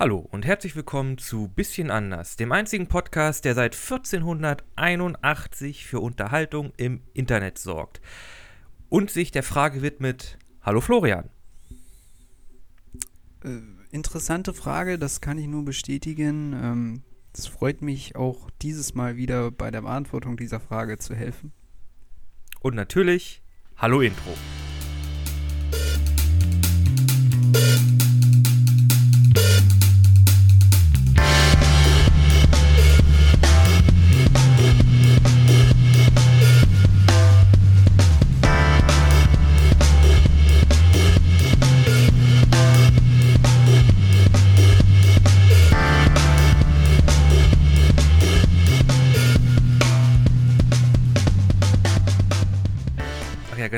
Hallo und herzlich willkommen zu Bisschen anders, dem einzigen Podcast, der seit 1481 für Unterhaltung im Internet sorgt und sich der Frage widmet: Hallo Florian. Äh, interessante Frage, das kann ich nur bestätigen. Ähm, es freut mich auch dieses Mal wieder bei der Beantwortung dieser Frage zu helfen. Und natürlich, hallo Intro.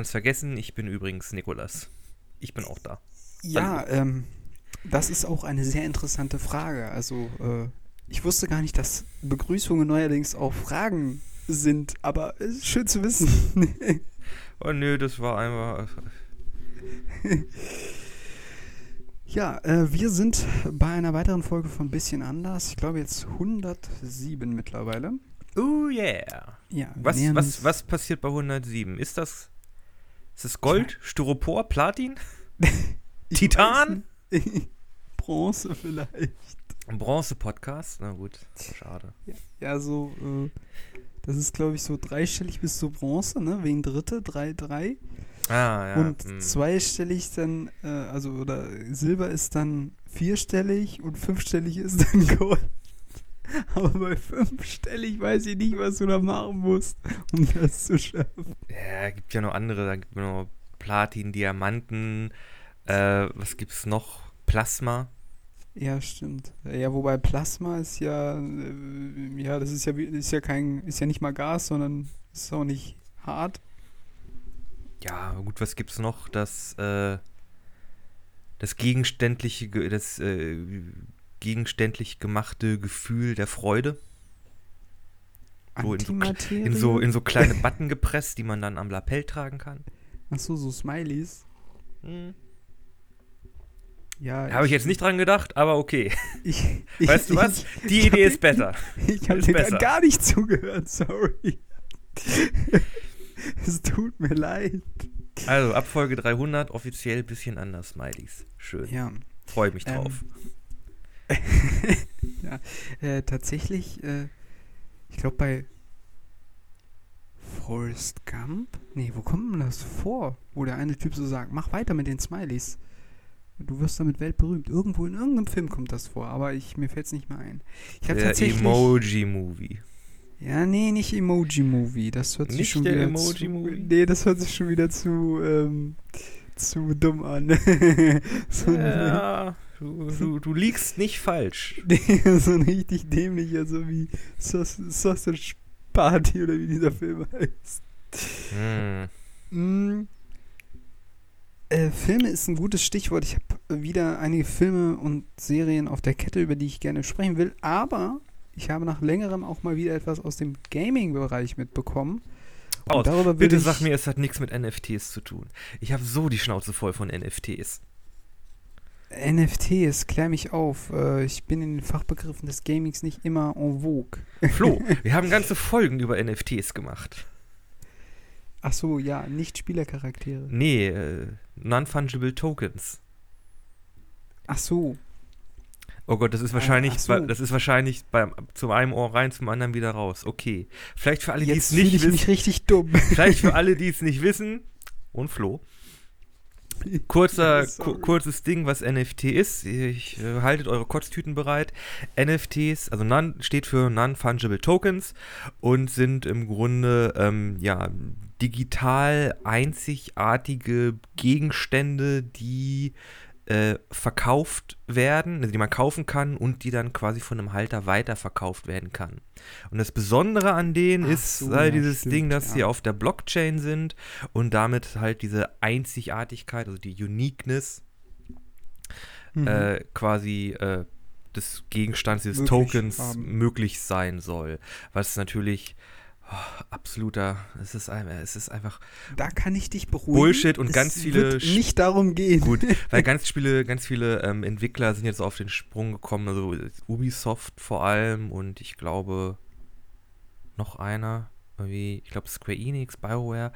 Ganz vergessen, ich bin übrigens Nikolas. Ich bin auch da. Ja, ähm, das ist auch eine sehr interessante Frage. Also, äh, ich wusste gar nicht, dass Begrüßungen neuerdings auch Fragen sind, aber ist schön zu wissen. Oh nö, das war einfach. ja, äh, wir sind bei einer weiteren Folge von Bisschen anders. Ich glaube jetzt 107 mittlerweile. Oh yeah. Ja, Was, was, was passiert bei 107? Ist das. Ist das Gold, Styropor, Platin? Titan? Bronze vielleicht. Ein Bronze-Podcast? Na gut, schade. Ja, so, äh, das ist glaube ich so dreistellig bis zu Bronze, ne? Wegen Dritte, drei, drei. Ah, ja. und hm. zweistellig dann, äh, also, oder Silber ist dann vierstellig und fünfstellig ist dann Gold. Aber bei fünfstellig weiß ich nicht, was du da machen musst, um das zu schaffen. Ja, gibt ja noch andere. Da gibt es noch Platin, Diamanten. Äh, was gibt's noch? Plasma. Ja, stimmt. Ja, wobei Plasma ist ja, äh, ja, das ist ja, ist ja kein, ist ja nicht mal Gas, sondern ist auch nicht hart. Ja, gut, was gibt's noch? Das, äh, das gegenständliche, Ge- das äh, gegenständlich gemachte Gefühl der Freude. So in so, in so, in so kleine Button gepresst, die man dann am Lapell tragen kann. Ach so, so Smileys. Hm. Ja, Habe ich jetzt nicht dran gedacht, aber okay. Ich, ich, Weißt du was? Ich, Die ich Idee ist besser. Ich habe dir da besser. gar nicht zugehört, sorry. es tut mir leid. Also, ab Folge 300 offiziell bisschen anders, Smileys. Schön. Ja, Freue mich Ähm, drauf. ja äh, tatsächlich, äh, ich glaube bei Forrest Gump? Nee, wo kommt denn das vor? Wo der eine Typ so sagt, mach weiter mit den Smileys. Du wirst damit weltberühmt. Irgendwo in irgendeinem Film kommt das vor, aber ich, mir fällt es nicht mehr ein. Ich habe der tatsächlich. Emoji-Movie. Ja, nee, nicht Emoji-Movie. Das hört sich Nicht schon der wieder Emoji-Movie? zu, Nee, das hört sich schon wieder zu, ähm, zu dumm an. so, Ja, du, du, du liegst nicht falsch. so ein richtig dämlicher, so wie Saus Sausage Party oder wie dieser Film heißt. Hm. Mm. Äh, Filme ist ein gutes Stichwort. Ich habe wieder einige Filme und Serien auf der Kette, über die ich gerne sprechen will, aber ich habe nach längerem auch mal wieder etwas aus dem Gaming-Bereich mitbekommen. Aus. darüber Bitte sag mir, es hat nichts mit NFTs zu tun. Ich habe so die Schnauze voll von NFTs. NFTs, klär mich auf. Äh, ich bin in den Fachbegriffen des Gamings nicht immer en vogue. Flo, wir haben ganze Folgen über NFTs gemacht. Ach so, ja, nicht Spielercharaktere. Nee, äh, Non-Fungible Tokens. Ach so, Oh Gott, das ist wahrscheinlich, ach so. das ist wahrscheinlich beim, zum einen Ohr rein, zum anderen wieder raus. Okay. Vielleicht für alle, die es jetzt fühle nicht ich mich wissen. richtig dumm. Vielleicht für alle, die es nicht wissen. Und Flo. Kurzer, ku kurzes Ding, was NFT ist. Ich, äh, haltet eure Kotztüten bereit. NFTs, also non, steht für Non-Fungible Tokens und sind im Grunde ähm, ja, digital einzigartige Gegenstände, die äh, verkauft werden, also die man kaufen kann und die dann quasi von einem Halter weiterverkauft werden kann. Und das Besondere an denen Ach ist so, halt dieses stimmt, Ding, dass ja. sie auf der Blockchain sind und damit halt diese Einzigartigkeit, also die Uniqueness Mhm. äh, quasi äh, des Gegenstands, dieses Möglich Tokens haben. möglich sein soll. Was natürlich Oh, absoluter, es ist, ein- es ist einfach Da kann ich dich beruhigen. Bullshit und es ganz viele Wird nicht darum gehen. gut, weil ganz viele, ganz viele ähm, Entwickler sind jetzt auf den Sprung gekommen, also Ubisoft vor allem und ich glaube noch einer, irgendwie, ich glaube Square Enix, BioWare,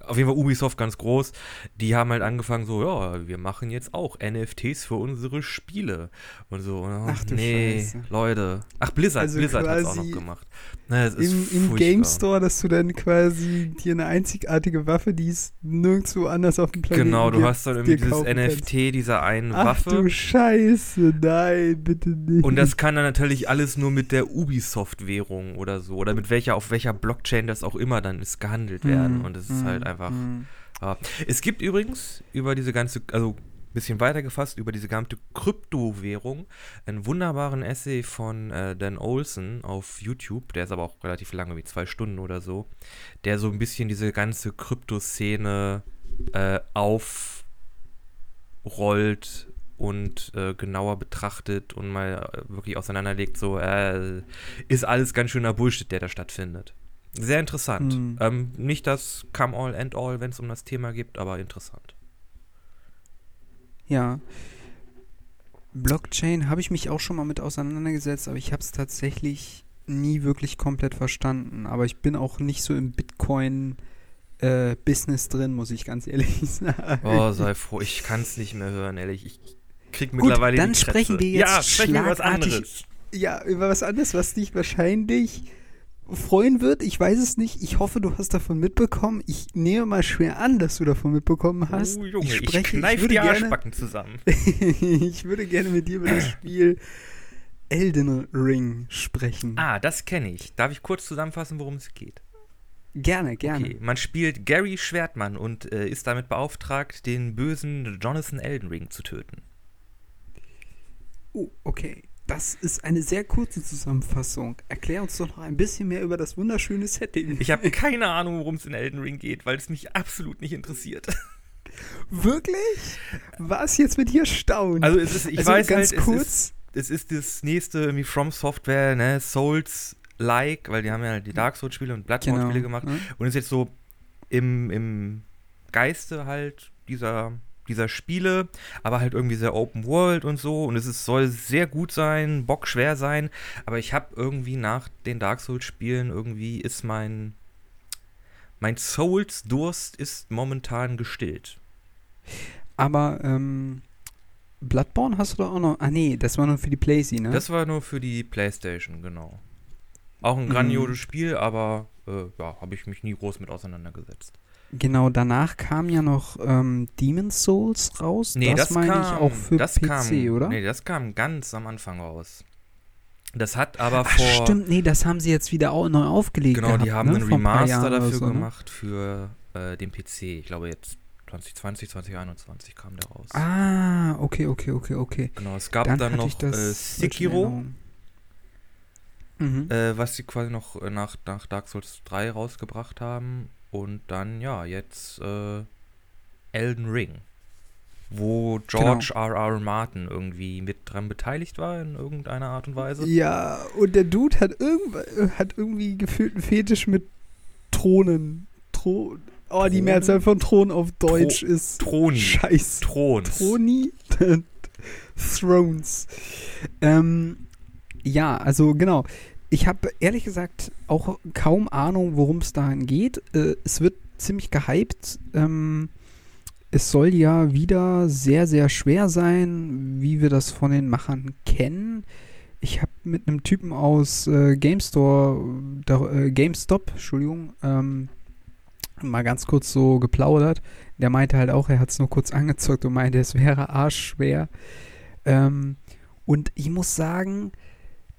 auf jeden Fall Ubisoft ganz groß, die haben halt angefangen so, ja, wir machen jetzt auch NFTs für unsere Spiele und so. Und, Ach du nee, Scheiße. Leute. Ach, Blizzard, Also Blizzard hat es auch noch gemacht. Na, das Im, Im. Game Store, dass du dann quasi dir eine einzigartige Waffe, die es nirgendwo anders auf dem Planeten Genau, du gibt, hast dann irgendwie dir dieses. NFT dieser einen Ach Waffe. du Scheiße, nein, bitte nicht. Und das kann dann natürlich alles nur mit der Ubisoft-Währung oder so. Oder mit welcher, auf welcher Blockchain das auch immer dann ist gehandelt werden. Hm, Und es ist hm, halt einfach. hm. Ja. Es gibt übrigens über diese ganze, also ein bisschen weiter gefasst, über diese gesamte Kryptowährung einen wunderbaren Essay von äh, Dan Olson auf YouTube, der ist aber auch relativ lange, wie zwei Stunden oder so, der so ein bisschen diese ganze Kryptoszene äh, aufrollt und äh, genauer betrachtet und mal äh, wirklich auseinanderlegt, so äh, ist alles ganz schöner Bullshit, der da stattfindet. Sehr interessant. Hm. Ähm, nicht das Come All and All, wenn es um das Thema geht, aber interessant. Ja. Blockchain habe ich mich auch schon mal mit auseinandergesetzt, aber ich habe es tatsächlich nie wirklich komplett verstanden. Aber ich bin auch nicht so im Bitcoin-Business drin, muss ich ganz ehrlich sagen. Oh, sei froh, ich kann es nicht mehr hören, ehrlich. Ich krieg Gut, mittlerweile dann die sprechen wir jetzt Ja, sprechen wir über was anderes. Ja, über was anderes, was dich wahrscheinlich freuen wird. Ich weiß es nicht. Ich hoffe, du hast davon mitbekommen. Ich nehme mal schwer an, dass du davon mitbekommen hast. Oh, Junge, ich, spreche, kneif würde die gerne, Arschbacken zusammen. ich würde gerne mit dir über das Spiel Elden Ring sprechen. Ah, das kenne ich. Darf ich kurz zusammenfassen, worum es geht? Gerne, gerne. Okay, man spielt Gary Schwertmann und äh, ist damit beauftragt, den bösen Jonathan Elden Ring zu töten. Oh, okay. Das ist eine sehr kurze Zusammenfassung. Erklär uns doch noch ein bisschen mehr über das wunderschöne Setting. Ich habe keine Ahnung, worum es in Elden Ring geht, weil es mich absolut nicht interessiert. Wirklich? Was jetzt mit dir staunen? Also es ist, ich Also weiß ganz halt, kurz. es ist, es ist das nächste irgendwie From Software, ne, Souls-like, weil die haben ja die Dark Souls-Spiele und Bloodborne-Spiele gemacht. ne? Und ist jetzt so im, im Geiste halt dieser, dieser Spiele, aber halt irgendwie sehr Open World und so. Und es ist, soll sehr gut sein, bockschwer sein. Aber ich habe irgendwie nach den Dark Souls-Spielen irgendwie ist mein, mein Souls-Durst ist momentan gestillt. Aber ähm, Bloodborne hast du doch auch noch. Ah nee, das war nur für die Playsee, ne? Das war nur für die Playstation, genau. Auch ein Mhm. grandioses Spiel, aber äh, ja, habe ich mich nie groß mit auseinandergesetzt. Genau, danach kam ja noch ähm, Demon's Souls raus. Nee, das, das, meine kam, ich auch für das PC, kam, oder? Nee, das kam ganz am Anfang raus. Das hat aber Ach, vor. stimmt, nee, das haben sie jetzt wieder au neu aufgelegt. Genau, gehabt, die haben ne? einen ein Remaster oder dafür so, ne? gemacht für äh, den PC. Ich glaube jetzt 2020, 2021 kam der raus. Ah, okay, okay, okay, okay. Genau, es gab Dann dann, noch das äh, Sekiro. Mhm. äh, was sie quasi noch äh, nach, nach Dark Souls 3 rausgebracht haben. Und dann, ja, jetzt äh, Elden Ring. Wo George R. R. Martin irgendwie mit dran beteiligt war in irgendeiner Art und Weise. Ja, und der Dude hat, irgend, hat irgendwie gefühlt einen Fetisch mit Thronen. Thron. Oh, die Thronen? Mehrzahl von Thron auf Deutsch ist Troni. Scheiß. Throns. Throni? Thrones. Ähm, ja, also genau. Ich habe ehrlich gesagt auch kaum Ahnung, worum es dahin geht. Äh, es wird ziemlich gehypt. Ähm, es soll ja wieder sehr, sehr schwer sein, wie wir das von den Machern kennen. Ich habe mit einem Typen aus äh, GameStore, da, äh, GameStop, Entschuldigung, ähm, mal ganz kurz so geplaudert. Der meinte halt auch, er hat es nur kurz angezockt und meinte, es wäre arschschwer. Ähm, und ich muss sagen,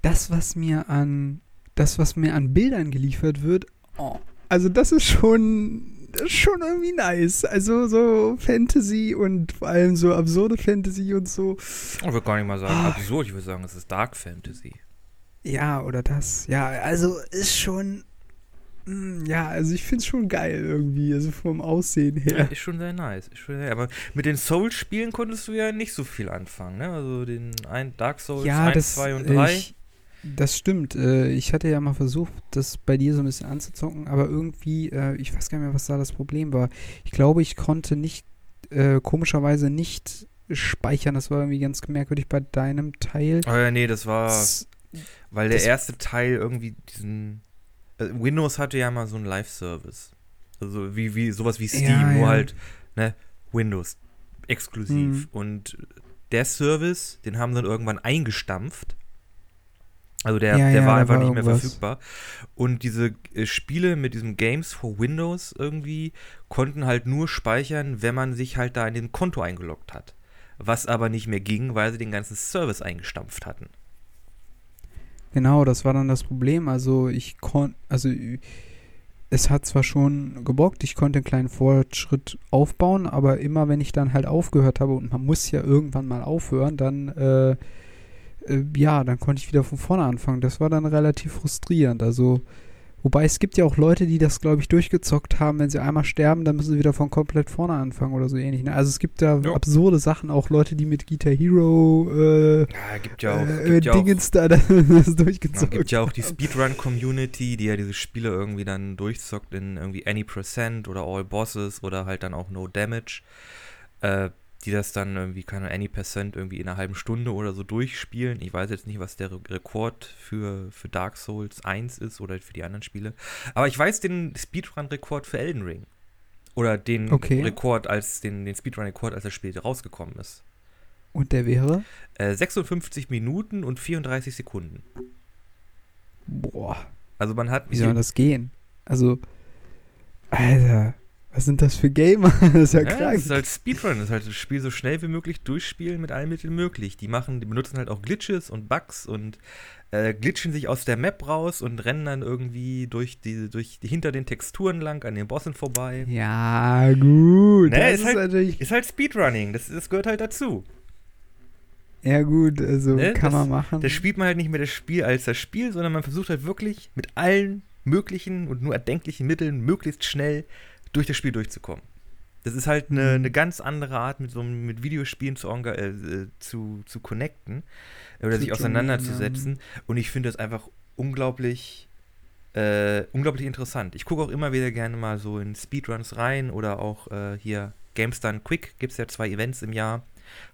das, was mir an, das, was mir an Bildern geliefert wird, oh, also das ist schon, das ist schon irgendwie nice. Also so Fantasy und vor allem so absurde Fantasy und so. Ich würde gar nicht mal sagen Ah. absurd, ich würde sagen, es ist Dark Fantasy. Ja, oder das. Ja, also ist schon. mm, Ja, also ich finde es schon geil irgendwie, also vom Aussehen Ja. her. Ist schon sehr nice. Ist schon sehr, aber mit den Souls-Spielen konntest du ja nicht so viel anfangen, ne? Also den ein Dark Souls 1, 2 und 3. Ich, Das stimmt. Äh, ich hatte ja mal versucht, das bei dir so ein bisschen anzuzocken, aber irgendwie, äh, ich weiß gar nicht mehr, was da das Problem war. Ich glaube, ich konnte nicht, äh, komischerweise nicht speichern. Das war irgendwie ganz merkwürdig bei deinem Teil. Oh ja, nee, das war, weil der erste Teil irgendwie diesen, äh, Windows hatte ja mal so einen Live-Service. Also wie, wie, sowas wie Steam, Ja, nur ja. halt, ne, Windows exklusiv. Mhm. Und der Service, den haben sie dann irgendwann eingestampft. Also der, Ja, der ja, war einfach war nicht mehr irgendwas. verfügbar. Und diese äh, Spiele mit diesem Games for Windows irgendwie konnten halt nur speichern, wenn man sich halt da in den Konto eingeloggt hat. Was aber nicht mehr ging, weil sie den ganzen Service eingestampft hatten. Genau, das war dann das Problem. Also ich konnte, also es hat zwar schon gebockt, ich konnte einen kleinen Fortschritt aufbauen, aber immer wenn ich dann halt aufgehört habe und man muss ja irgendwann mal aufhören, dann äh, äh, ja, dann konnte ich wieder von vorne anfangen. Das war dann relativ frustrierend. Also wobei es gibt ja auch Leute, die das glaube ich durchgezockt haben, wenn sie einmal sterben, dann müssen sie wieder von komplett vorne anfangen oder so ähnlich. Ne? Also es gibt da Ja. absurde Sachen, auch Leute, die mit Guitar Hero äh, Ja, gibt ja auch, äh, gibt ja auch Dingens da das Ja, durchgezockt gibt ja auch die Speedrun-Community, die ja diese Spiele irgendwie dann durchzockt in irgendwie Any Percent oder All Bosses oder halt dann auch No Damage. Äh, die das dann irgendwie, keine Any Percent irgendwie in einer halben Stunde oder so durchspielen. Ich weiß jetzt nicht, was der Re Rekord für, für Dark Souls 1 ist oder für die anderen Spiele. Aber ich weiß den Speedrun-Rekord für Elden Ring. Oder den Okay. Rekord als, den, den Speedrun-Rekord, als das Spiel rausgekommen ist. Und der wäre? Äh, 56 Minuten und 34 Sekunden. Boah, Also man hat wie soll das gehen? Also, Alter, was sind das für Gamer? das ist ja, Ja, krank. das ist halt Speedrun, das ist halt das Spiel so schnell wie möglich durchspielen mit allen Mitteln möglich. Die machen, die benutzen halt auch Glitches und Bugs und äh, glitschen sich aus der Map raus und rennen dann irgendwie durch die, durch die, hinter den Texturen lang an den Bossen vorbei. ja, gut. Ne, das ist ist halt-. Ist halt Speedrunning, das, das gehört halt dazu. Ja, gut, also Ne, kann das- man machen. Da spielt man halt nicht mehr das Spiel als das Spiel, sondern man versucht halt wirklich mit allen möglichen und nur erdenklichen Mitteln möglichst schnell durch das Spiel durchzukommen. Das ist halt eine, Mhm. eine ganz andere Art, mit so mit Videospielen zu, äh, äh, zu, zu connecten äh, oder Zu sich auseinanderzusetzen. Und ich finde das einfach unglaublich, äh, unglaublich interessant. Ich gucke auch immer wieder gerne mal so in Speedruns rein oder auch äh, hier Games Done Quick gibt es ja zwei Events im Jahr,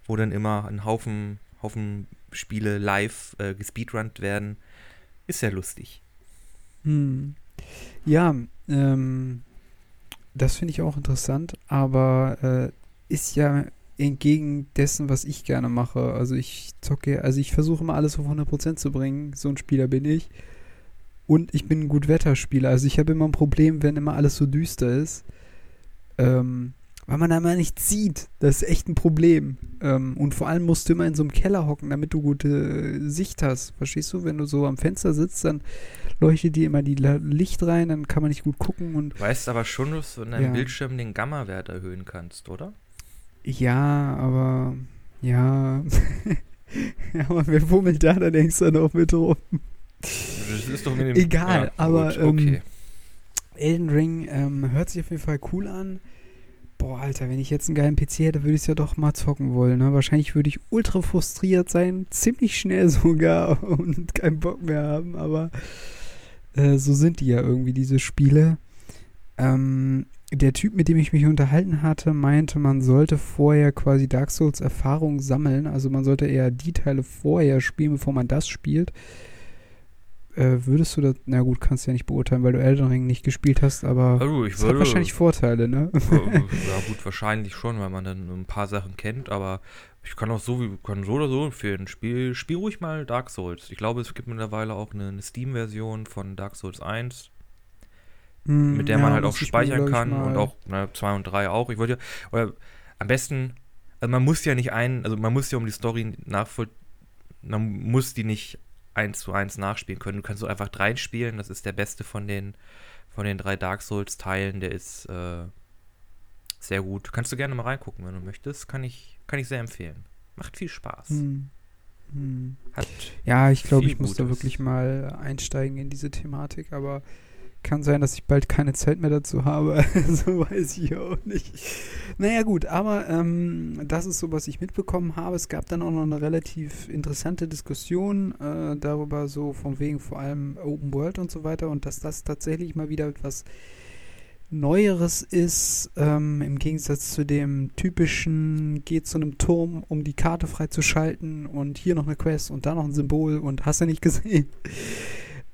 wo dann immer ein Haufen, Haufen Spiele live äh, gespeedrunnt werden. Ist sehr lustig. Hm. Ja, ähm, das finde ich auch interessant, aber äh, ist ja entgegen dessen, was ich gerne mache. Also ich zocke, also ich versuche immer alles auf 100% zu bringen. So ein Spieler bin ich. Und ich bin ein Gutwetterspieler. Also ich habe immer ein Problem, wenn immer alles so düster ist. Ähm, weil man da immer nichts sieht. Das ist echt ein Problem. Ähm, und vor allem musst du immer in so einem Keller hocken, damit du gute äh, Sicht hast. Verstehst du? Wenn du so am Fenster sitzt, dann leuchtet dir immer die Licht rein, dann kann man nicht gut gucken und Du weißt aber schon, dass du in deinem Ja. Bildschirm den Gamma-Wert erhöhen kannst, oder? ja, aber ja. ja, aber wer wummelt da, da denkst du noch mit rum. Das ist doch mit dem, Egal, aber, gut, ähm, okay. Elden Ring ähm, hört sich auf jeden Fall cool an. Boah, Alter, wenn ich jetzt einen geilen PC hätte, würde ich es ja doch mal zocken wollen. Ne? Wahrscheinlich würde ich ultra frustriert sein, ziemlich schnell sogar und keinen Bock mehr haben, aber äh, so sind die ja irgendwie, diese Spiele. Ähm, der Typ, mit dem ich mich unterhalten hatte, meinte, man sollte vorher quasi Dark Souls Erfahrung sammeln. Also man sollte eher die Teile vorher spielen, bevor man das spielt. Äh, würdest du das, na gut, kannst du ja nicht beurteilen, weil du Elden Ring nicht gespielt hast, aber Also es hat wahrscheinlich Vorteile, ne? ja gut, wahrscheinlich schon, weil man dann ein paar Sachen kennt, aber ich kann auch so, wie- kann so oder so empfehlen. Spiel, spiel ruhig mal Dark Souls. Ich glaube, es gibt mittlerweile auch eine, eine Steam-Version von Dark Souls 1, Mm, mit der ja, man halt auch speichern kann und auch ne, 2 und 3 auch. Ich wollte ja, oder am besten, also man muss ja nicht ein, also man muss ja um die Story nachvoll, man muss die nicht eins zu eins nachspielen können. Du kannst so einfach drei spielen, das ist der beste von den, von den drei Dark Souls Teilen, der ist äh, sehr gut. Kannst du gerne mal reingucken, wenn du möchtest, kann ich, kann ich sehr empfehlen. Macht viel Spaß. Hm. Hm. Ja, ich glaube, ich muss da wirklich mal einsteigen in diese Thematik, aber Kann sein, dass ich bald keine Zeit mehr dazu habe. so weiß ich auch nicht. Naja, gut, aber ähm, das ist so, was ich mitbekommen habe. Es gab dann auch noch eine relativ interessante Diskussion äh, darüber, so von wegen vor allem Open World und so weiter und dass das tatsächlich mal wieder etwas Neueres ist, ähm, im Gegensatz zu dem typischen, geht zu einem Turm, um die Karte freizuschalten und hier noch eine Quest und da noch ein Symbol und hast du nicht gesehen.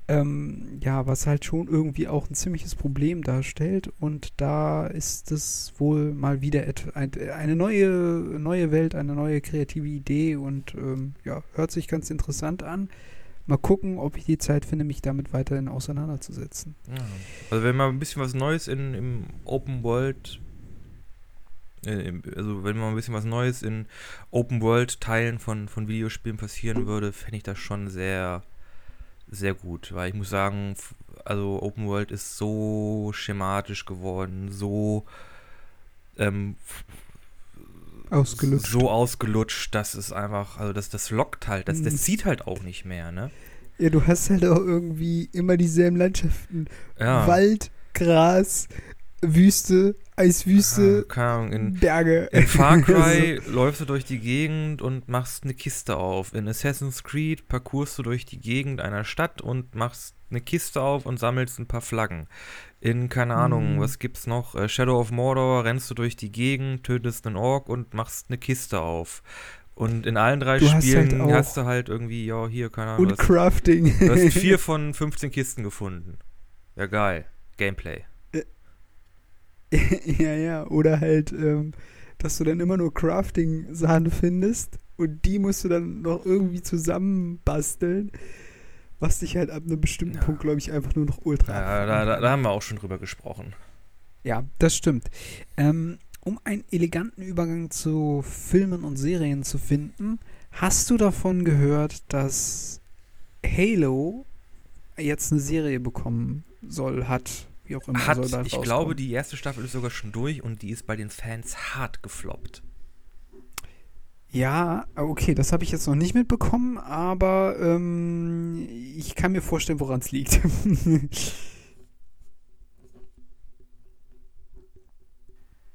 Ähm, ja, was halt schon irgendwie auch ein ziemliches Problem darstellt und da ist es wohl mal wieder eine neue, neue Welt, eine neue kreative Idee und ähm, ja, hört sich ganz interessant an mal gucken, ob ich die Zeit finde, mich damit weiterhin auseinanderzusetzen. Ja. Also wenn mal ein bisschen was Neues in, im Open World, äh, also wenn mal ein bisschen was Neues in Open World Teilen von, von Videospielen passieren würde, fände ich das schon sehr, sehr gut. Weil ich muss sagen, also Open World ist so schematisch geworden, so ähm, ausgelutscht. so ausgelutscht, dass es einfach, also das, das lockt halt, das, das mhm. zieht halt auch nicht mehr, ne? Ja, du hast halt auch irgendwie immer dieselben Landschaften. Ja. Wald, Gras, Wüste, Eiswüste, ja, in, Berge. In Far Cry läufst du durch die Gegend und machst eine Kiste auf. In Assassin's Creed parkourst du durch die Gegend einer Stadt und machst eine Kiste auf und sammelst ein paar Flaggen. In, keine Ahnung, mhm. was gibt's noch? Äh, Shadow of Mordor rennst du durch die Gegend, tötest einen Ork und machst eine Kiste auf. Und in allen drei du Spielen hast, halt hast, du halt irgendwie, ja, hier, keine Ahnung. Und was, Crafting. Du hast vier von 15 Kisten gefunden. Ja, geil. Gameplay. ja, ja. Oder halt, ähm, dass du dann immer nur Crafting-Sachen findest und die musst du dann noch irgendwie zusammenbasteln was dich halt ab einem bestimmten ja. Punkt, glaube ich, einfach nur noch ultra. Ja, da, da, da, haben wir auch schon drüber gesprochen. Ja, das stimmt. Ähm, um einen eleganten Übergang zu Filmen und Serien zu finden, hast du davon gehört, dass Halo jetzt eine Serie bekommen soll, hat, wie auch immer. Hat, ich glaube, die erste Staffel ist sogar schon durch und die ist bei den Fans hart gefloppt. Ja, okay, das habe ich jetzt noch nicht mitbekommen, aber ähm, ich kann mir vorstellen, woran es liegt.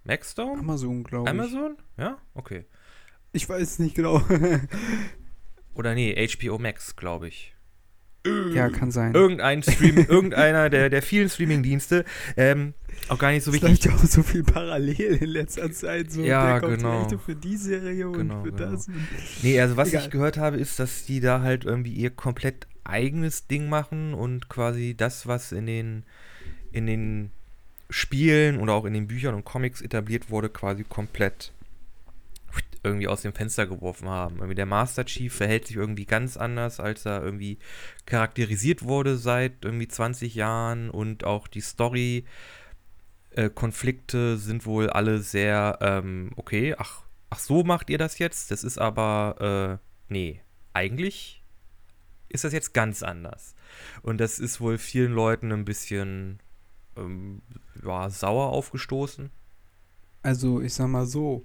Maxstone? Amazon, glaube ich. Amazon? Ja, okay. Ich weiß nicht genau. Oder nee, HBO Max, glaube ich. Ja, kann sein. Irgendein Stream, irgendeiner der, der vielen Streaming-Dienste. Ähm, auch gar nicht so wichtig. Es läuft ja auch so viel parallel in letzter Zeit. So, ja, genau. für die Serie genau, und für genau. das. Nee, also was Egal. ich gehört habe, ist, dass die da halt irgendwie ihr komplett eigenes Ding machen und quasi das, was in den, in den Spielen oder auch in den Büchern und Comics etabliert wurde, quasi komplett irgendwie aus dem Fenster geworfen haben. Irgendwie der Master Chief verhält sich irgendwie ganz anders, als er irgendwie charakterisiert wurde seit irgendwie 20 Jahren und auch die Story äh, Konflikte sind wohl alle sehr ähm, okay, ach, ach so macht ihr das jetzt? Das ist aber äh, nee, eigentlich ist das jetzt ganz anders. Und das ist wohl vielen Leuten ein bisschen ähm, ja, sauer aufgestoßen. Also ich sag mal so,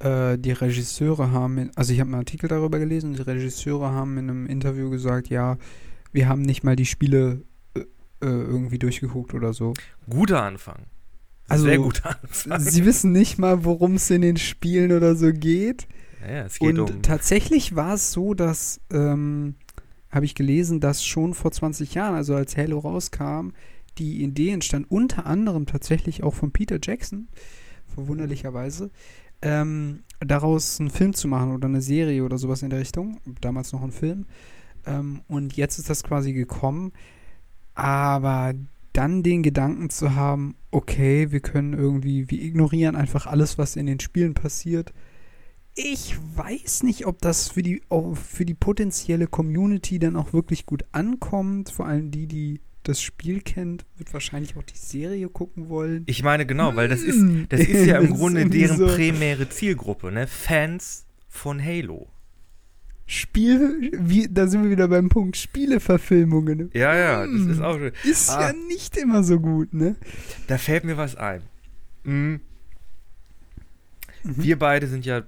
äh, die Regisseure haben, also ich habe einen Artikel darüber gelesen, die Regisseure haben in einem Interview gesagt, ja, wir haben nicht mal die Spiele äh, äh irgendwie durchgeguckt oder so. Guter Anfang. Also, Sehr guter Anfang. Sie wissen nicht mal, worum es in den Spielen oder so geht. Ja, es geht Und um tatsächlich war es so, dass, ähm, habe ich gelesen, dass schon vor 20 Jahren, also als Halo rauskam, die Idee entstand unter anderem tatsächlich auch von Peter Jackson, verwunderlicherweise, ähm, daraus einen Film zu machen oder eine Serie oder sowas in der Richtung. Damals noch ein Film. Ähm, und jetzt ist das quasi gekommen. Aber dann den Gedanken zu haben, okay, wir können irgendwie, wir ignorieren einfach alles, was in den Spielen passiert. Ich weiß nicht, ob das für die, für die potenzielle Community dann auch wirklich gut ankommt. Vor allem die, die das Spiel kennt, wird wahrscheinlich auch die Serie gucken wollen. Ich meine, genau, weil das ist, hm. das ist ja im Grunde deren so primäre Zielgruppe, ne? Fans von Halo. Spiel, wie, da sind wir wieder beim Punkt, Spieleverfilmungen. Ja, ja, das ist hm. auch schön. Ist ah, ja nicht immer so gut, ne? Da fällt mir was ein. Mhm. Mhm. Wir beide sind ja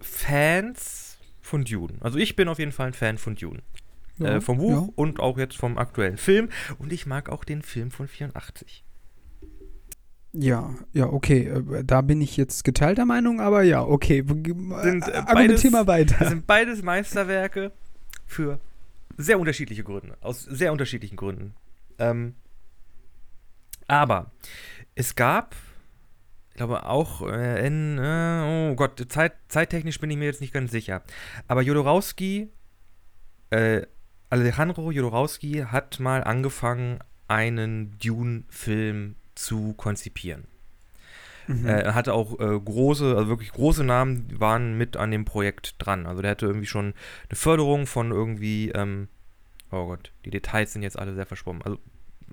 Fans von Dune. Also ich bin auf jeden Fall ein Fan von Dune. Äh, Ja, vom Buch ja. und auch jetzt vom aktuellen Film. Und ich mag auch den Film von 84. Ja, ja, okay. äh, Da bin ich jetzt geteilter Meinung, aber ja, okay. Sind, äh, beides- Das weiter. sind beides Meisterwerke für sehr unterschiedliche Gründe. Aus sehr unterschiedlichen Gründen. Ähm, aber es gab, ich glaube auch äh, in, äh, oh Gott, Zeit, zeittechnisch bin ich mir jetzt nicht ganz sicher. Aber Jodorowsky, äh, Alejandro Jodorowsky hat mal angefangen, einen Dune-Film zu konzipieren. Mhm. Äh, Er hatte auch äh, große, also wirklich große Namen, waren mit an dem Projekt dran. Also der hatte irgendwie schon eine Förderung von irgendwie, ähm, oh Gott, die Details sind jetzt alle sehr verschwommen. Also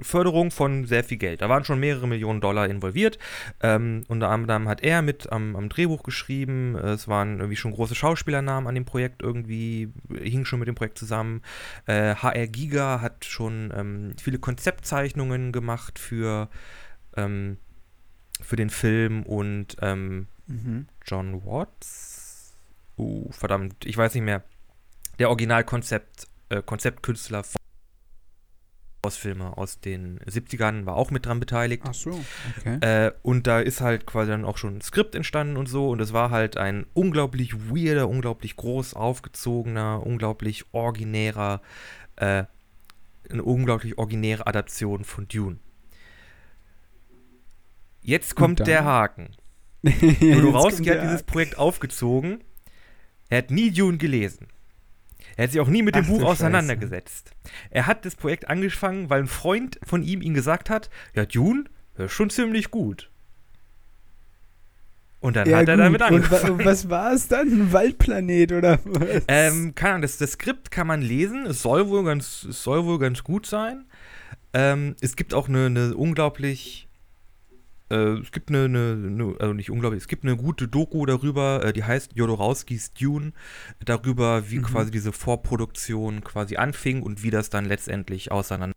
Förderung von sehr viel Geld. Da waren schon mehrere Millionen Dollar involviert. Ähm, unter anderem hat er mit am, am Drehbuch geschrieben. Es waren irgendwie schon große Schauspielernamen an dem Projekt irgendwie, hingen schon mit dem Projekt zusammen. Äh, HR Giga hat schon ähm, viele Konzeptzeichnungen gemacht für, ähm, für den Film und ähm, Mhm. John Watts. Uh, verdammt, ich weiß nicht mehr. Der Originalkonzept, äh, Konzeptkünstler aus Filme aus den 70ern war auch mit dran beteiligt. Ach so, okay. Äh, und da ist halt quasi dann auch schon ein Skript entstanden und so. Und es war halt ein unglaublich weirder, unglaublich groß aufgezogener, unglaublich originärer, äh, eine unglaublich originäre Adaption von Dune. Jetzt kommt der Haken. Kommt hat dieses Projekt aufgezogen. Er hat nie Dune gelesen. Er hat sich auch nie mit dem Ach Buch auseinandergesetzt. Er hat das Projekt angefangen, weil ein Freund von ihm ihm gesagt hat, ja, Dune, das ist schon ziemlich gut. Und dann Ja, hat er gut. damit angefangen. und was war es dann? Ein Waldplanet oder was? Ähm, keine Ahnung, das, das Skript kann man lesen. Es soll wohl ganz, es soll wohl ganz gut sein. Ähm, es gibt auch eine, eine unglaublich, es gibt eine, eine, also nicht unglaublich, es gibt eine gute Doku darüber, äh, die heißt Jodorowskis Dune, darüber, wie Mhm. quasi diese Vorproduktion quasi anfing und wie das dann letztendlich auseinander.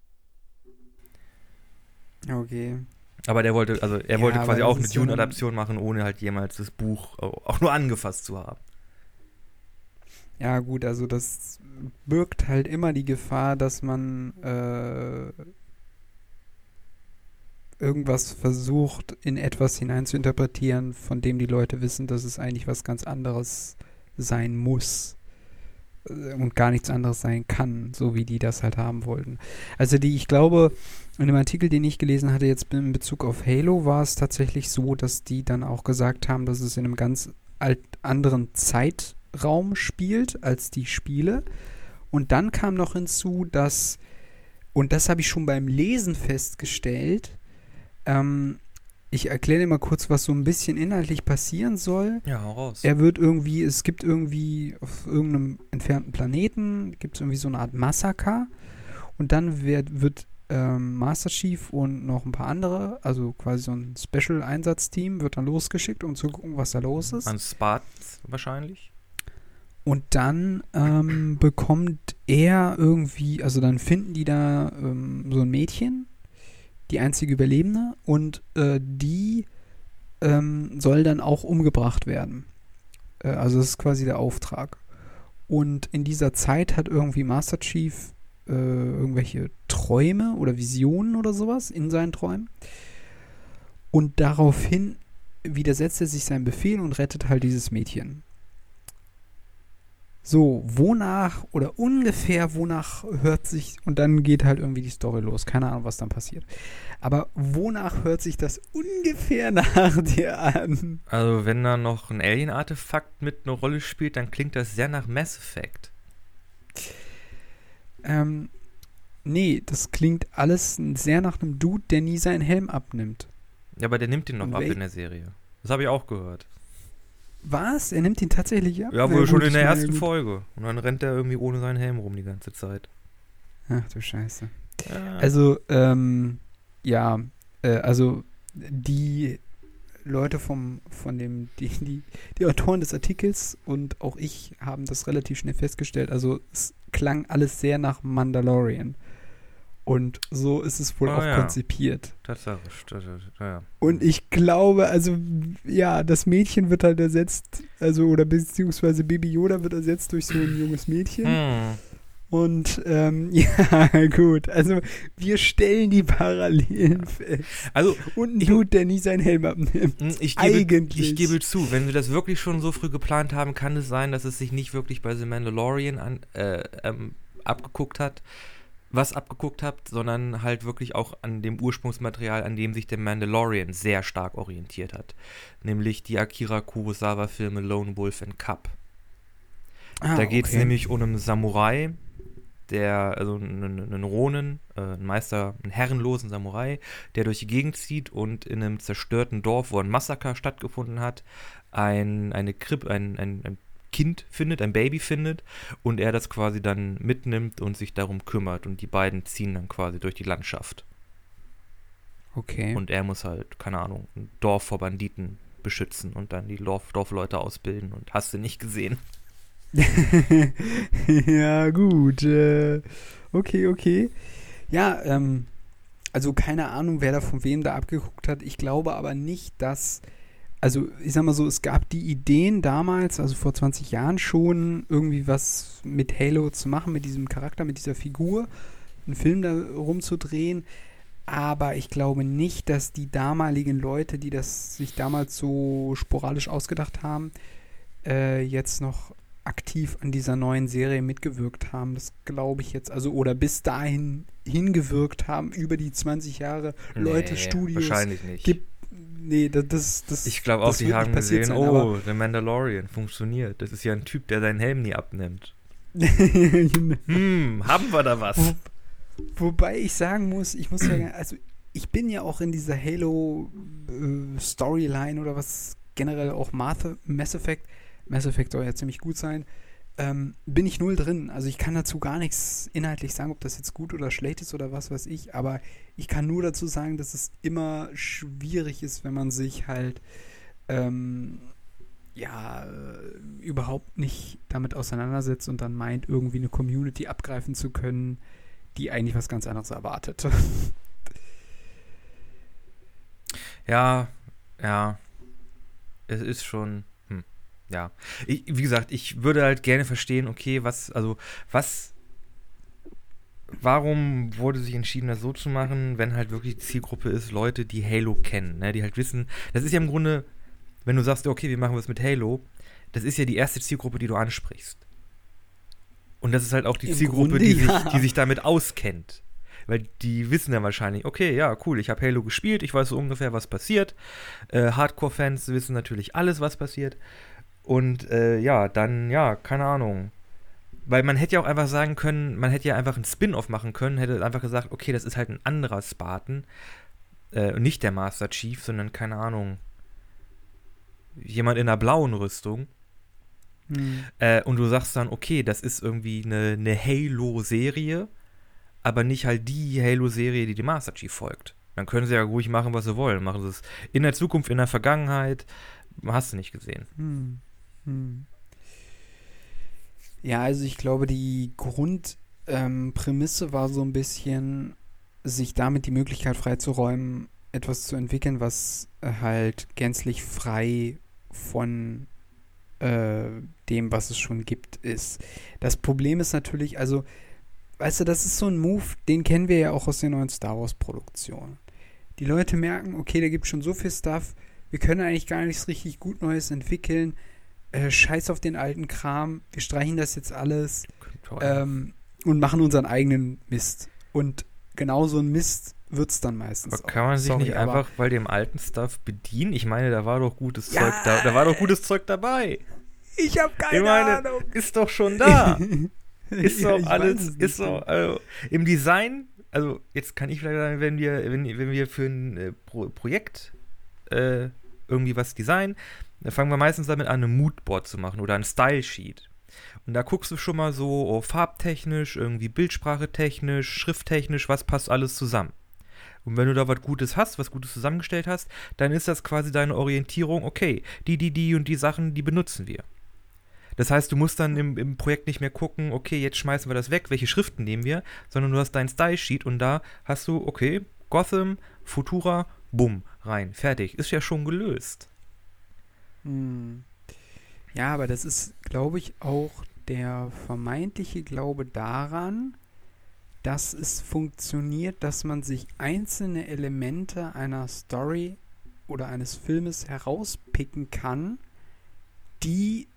Okay. Aber der wollte, also er Ja, wollte quasi auch eine Dune-Adaption machen, ohne halt jemals das Buch auch nur angefasst zu haben. Ja, gut, also das birgt halt immer die Gefahr, dass man äh, irgendwas versucht, in etwas hineinzuinterpretieren, von dem die Leute wissen, dass es eigentlich was ganz anderes sein muss äh, und gar nichts anderes sein kann, so wie die das halt haben wollten. Also die, ich glaube, in dem Artikel, den ich gelesen hatte, jetzt in Bezug auf Halo, war es tatsächlich so, dass die dann auch gesagt haben, dass es in einem ganz anderen Zeitraum spielt als die Spiele. Und dann kam noch hinzu, dass, und das habe ich schon beim Lesen festgestellt, ähm, ich erkläre dir mal kurz, was so ein bisschen inhaltlich passieren soll. Ja, hau raus. Er wird irgendwie, es gibt irgendwie auf irgendeinem entfernten Planeten, gibt es irgendwie so eine Art Massaker und dann wird, wird ähm, Master Chief und noch ein paar andere, also quasi so ein Special-Einsatzteam, wird dann losgeschickt, um zu gucken, was da los ist. An Spartans wahrscheinlich. Und dann ähm, bekommt er irgendwie, also dann finden die da ähm, so ein Mädchen, die einzige Überlebende, und äh, die ähm, soll dann auch umgebracht werden. Äh, also das ist quasi der Auftrag. Und in dieser Zeit hat irgendwie Master Chief äh, irgendwelche Träume oder Visionen oder sowas in seinen Träumen. Und daraufhin widersetzt er sich seinem Befehl und rettet halt dieses Mädchen. So, wonach oder ungefähr wonach hört sich, und dann geht halt irgendwie die Story los. Keine Ahnung, was dann passiert. Aber wonach hört sich das ungefähr nach dir an? Also, wenn da noch ein Alien-Artefakt mit eine Rolle spielt, dann klingt das sehr nach Mass Effect. Ähm, nee, das klingt alles sehr nach einem Dude, der nie seinen Helm abnimmt. Ja, aber der nimmt ihn noch Und ab wel- in der Serie. Das habe ich auch gehört. Was? Er nimmt ihn tatsächlich ab? Ja, wohl schon in der ersten gut. Folge. Und dann rennt er irgendwie ohne seinen Helm rum die ganze Zeit. Ach du Scheiße. Ja. Also, ähm, ja, äh, also die Leute vom, von dem, die, die, die Autoren des Artikels und auch ich haben das relativ schnell festgestellt. Also es klang alles sehr nach Mandalorian. Und so ist es wohl Ah, auch ja. konzipiert. Tatsache. st- Ja. Und ich glaube, also, ja, das Mädchen wird halt ersetzt, also, oder beziehungsweise Baby Yoda wird ersetzt durch so ein junges Mädchen. Hm. Und ähm, ja, gut. Also wir stellen die Parallelen fest. Also Und ein ich- Dude, der nie seinen Helm abnimmt. Hm, Ich gebe, Eigentlich. ich gebe zu, wenn wir das wirklich schon so früh geplant haben, kann es sein, dass es sich nicht wirklich bei The Mandalorian an, äh, ähm, abgeguckt hat, was abgeguckt hat, sondern halt wirklich auch an dem Ursprungsmaterial, an dem sich der Mandalorian sehr stark orientiert hat. Nämlich die Akira Kurosawa-Filme Lone Wolf and Cub. Ah, da geht es okay. nämlich um einen Samurai, der, also einen, einen Ronin, äh, einen Meister, einen herrenlosen Samurai, der durch die Gegend zieht und in einem zerstörten Dorf, wo ein Massaker stattgefunden hat, ein, eine Krippe, ein, ein, ein Kind findet, ein Baby findet und er das quasi dann mitnimmt und sich darum kümmert und die beiden ziehen dann quasi durch die Landschaft. Okay. Und er muss halt, keine Ahnung, ein Dorf vor Banditen beschützen und dann die Dorf, Dorfleute ausbilden und hast du nicht gesehen. ja, gut. Äh, okay, okay. Ja, ähm, also keine Ahnung, wer da von wem da abgeguckt hat. Ich glaube aber nicht, dass. Also, ich sag mal so, es gab die Ideen damals, also vor 20 Jahren schon, irgendwie was mit Halo zu machen, mit diesem Charakter, mit dieser Figur, einen Film da rumzudrehen. Aber ich glaube nicht, dass die damaligen Leute, die das sich damals so sporadisch ausgedacht haben, äh, jetzt noch aktiv an dieser neuen Serie mitgewirkt haben. Das glaube ich jetzt, also oder bis dahin hingewirkt haben über die 20 Jahre Leute, Nee, Studios. Wahrscheinlich nicht. Gibt, nee, das, das, das Ich glaube auch, das die haben gesehen, sein, oh, der Mandalorian funktioniert. Das ist ja ein Typ, der seinen Helm nie abnimmt. Hm, haben wir da was? Wobei ich sagen muss, ich muss ja, also ich bin ja auch in dieser Halo äh, Storyline oder was generell auch Martha, Mass Effect, Mass Effect soll ja ziemlich gut sein, ähm, bin ich null drin. Also ich kann dazu gar nichts inhaltlich sagen, ob das jetzt gut oder schlecht ist oder was weiß ich, aber ich kann nur dazu sagen, dass es immer schwierig ist, wenn man sich halt ähm, ja äh, überhaupt nicht damit auseinandersetzt und dann meint, irgendwie eine Community abgreifen zu können, die eigentlich was ganz anderes erwartet. Ja, ja. Es ist schon, ja. Ich, wie gesagt, ich würde halt gerne verstehen, okay, was, also, was, warum wurde sich entschieden, das so zu machen, wenn halt wirklich die Zielgruppe ist, Leute, die Halo kennen, ne, die halt wissen, das ist ja im Grunde, wenn du sagst, okay, wir machen was mit Halo, das ist ja die erste Zielgruppe, die du ansprichst. Und das ist halt auch die Im Zielgruppe, Grunde die, sich, ja. die sich damit auskennt. Weil die wissen dann wahrscheinlich, okay, ja, cool, ich habe Halo gespielt, ich weiß so ungefähr, was passiert. Äh, Hardcore-Fans wissen natürlich alles, was passiert. Und äh, ja, dann, ja, keine Ahnung. Weil man hätte ja auch einfach sagen können, man hätte ja einfach einen Spin-off machen können, hätte einfach gesagt, okay, das ist halt ein anderer Spartan. Äh, nicht der Master Chief, sondern, keine Ahnung, jemand in einer blauen Rüstung. Hm. Äh, und du sagst dann, okay, das ist irgendwie eine, eine Halo-Serie, aber nicht halt die Halo-Serie, die dem Master Chief folgt. Dann können sie ja ruhig machen, was sie wollen. Machen sie es in der Zukunft, in der Vergangenheit. Hast du nicht gesehen. Hm. Hm. Ja, also ich glaube, die Grundprämisse ähm, war so ein bisschen, sich damit die Möglichkeit freizuräumen, etwas zu entwickeln, was äh, halt gänzlich frei von äh, dem, was es schon gibt, ist. Das Problem ist natürlich, also, weißt du, das ist so ein Move, den kennen wir ja auch aus den neuen Star Wars-Produktionen. Die Leute merken, okay, da gibt schon so viel Stuff, wir können eigentlich gar nichts richtig gut Neues entwickeln. Äh, scheiß auf den alten Kram, wir streichen das jetzt alles ähm, und machen unseren eigenen Mist. Und genau so ein Mist wird es dann meistens. aber auch. kann man sich Sorry, nicht einfach bei dem alten Stuff bedienen? Ich meine, da war doch gutes Ja. Zeug da. Da war doch gutes Zeug dabei. Ich habe keine ich meine, Ahnung. ist doch schon da. Ist Ja, so ich weiß alles, ist so, also im Design, also jetzt kann ich vielleicht sagen, wenn wir, wenn, wenn wir für ein äh, Pro Projekt äh, irgendwie was designen, dann fangen wir meistens damit an, ein Moodboard zu machen oder ein Style Sheet. Und da guckst du schon mal so oh, farbtechnisch, irgendwie bildsprachetechnisch, schrifttechnisch, was passt alles zusammen. Und wenn du da was Gutes hast, was Gutes zusammengestellt hast, dann ist das quasi deine Orientierung, okay, die, die, die und die Sachen, die benutzen wir. Das heißt, du musst dann im, im Projekt nicht mehr gucken, okay, jetzt schmeißen wir das weg, welche Schriften nehmen wir, sondern du hast dein Style-Sheet und da hast du, okay, Gotham, Futura, bumm, rein, fertig. Ist ja schon gelöst. Hm. Ja, aber das ist, glaube ich, auch der vermeintliche Glaube daran, dass es funktioniert, dass man sich einzelne Elemente einer Story oder eines Filmes herauspicken kann, die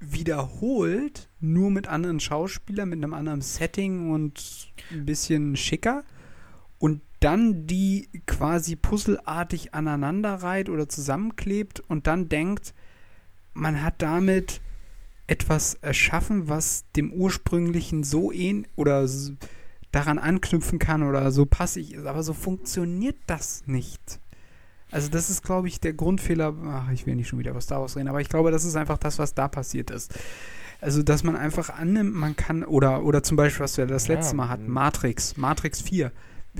wiederholt, nur mit anderen Schauspielern, mit einem anderen Setting und ein bisschen schicker und dann die quasi puzzelartig aneinander reiht oder zusammenklebt und dann denkt, man hat damit etwas erschaffen, was dem ursprünglichen so ähnlich oder daran anknüpfen kann oder so passig ist. Aber so funktioniert das nicht. Also das ist, glaube ich, der Grundfehler. Ach, ich will nicht schon wieder über Star Wars reden, aber ich glaube, das ist einfach das, was da passiert ist. Also, dass man einfach annimmt, man kann, oder, oder zum Beispiel, was wir das letzte Mal hatten, Matrix, Matrix 4.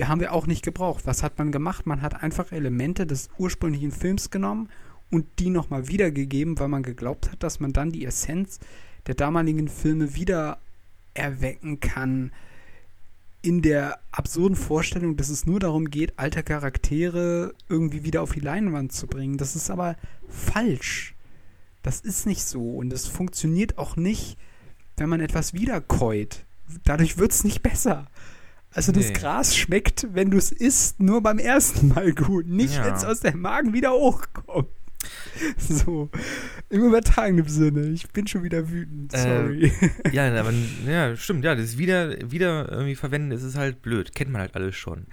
Haben wir auch nicht gebraucht. Was hat man gemacht? Man hat einfach Elemente des ursprünglichen Films genommen und die nochmal wiedergegeben, weil man geglaubt hat, dass man dann die Essenz der damaligen Filme wieder erwecken kann in der absurden Vorstellung, dass es nur darum geht, alte Charaktere irgendwie wieder auf die Leinwand zu bringen. Das ist aber falsch. Das ist nicht so und es funktioniert auch nicht, wenn man etwas wiederkäut. Dadurch wird es nicht besser. Also nee. das Gras schmeckt, wenn du es isst, nur beim ersten Mal gut, nicht ja. wenn es aus dem Magen wieder hochkommt. So, im übertragenen Sinne. Ich bin schon wieder wütend, äh, sorry. Äh, ja, aber ja, stimmt, ja, das wieder, wieder irgendwie verwenden, ist es halt blöd. Kennt man halt alles schon.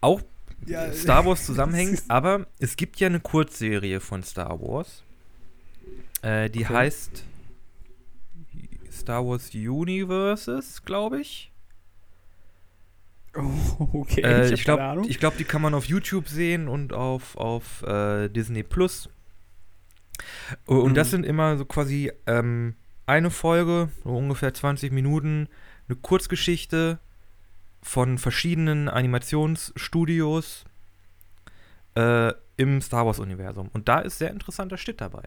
Auch ja, Star Wars zusammenhängt, aber es gibt ja eine Kurzserie von Star Wars. Äh, die okay. heißt Star Wars Universes, glaube ich. Oh, okay. Äh, ich glaube, glaub, die kann man auf YouTube sehen und auf, auf äh, Disney Plus. Und mhm. das sind immer so quasi ähm, eine Folge, so ungefähr 20 Minuten, eine Kurzgeschichte von verschiedenen Animationsstudios äh, im Star Wars-Universum. Und da ist sehr interessanter Shit dabei.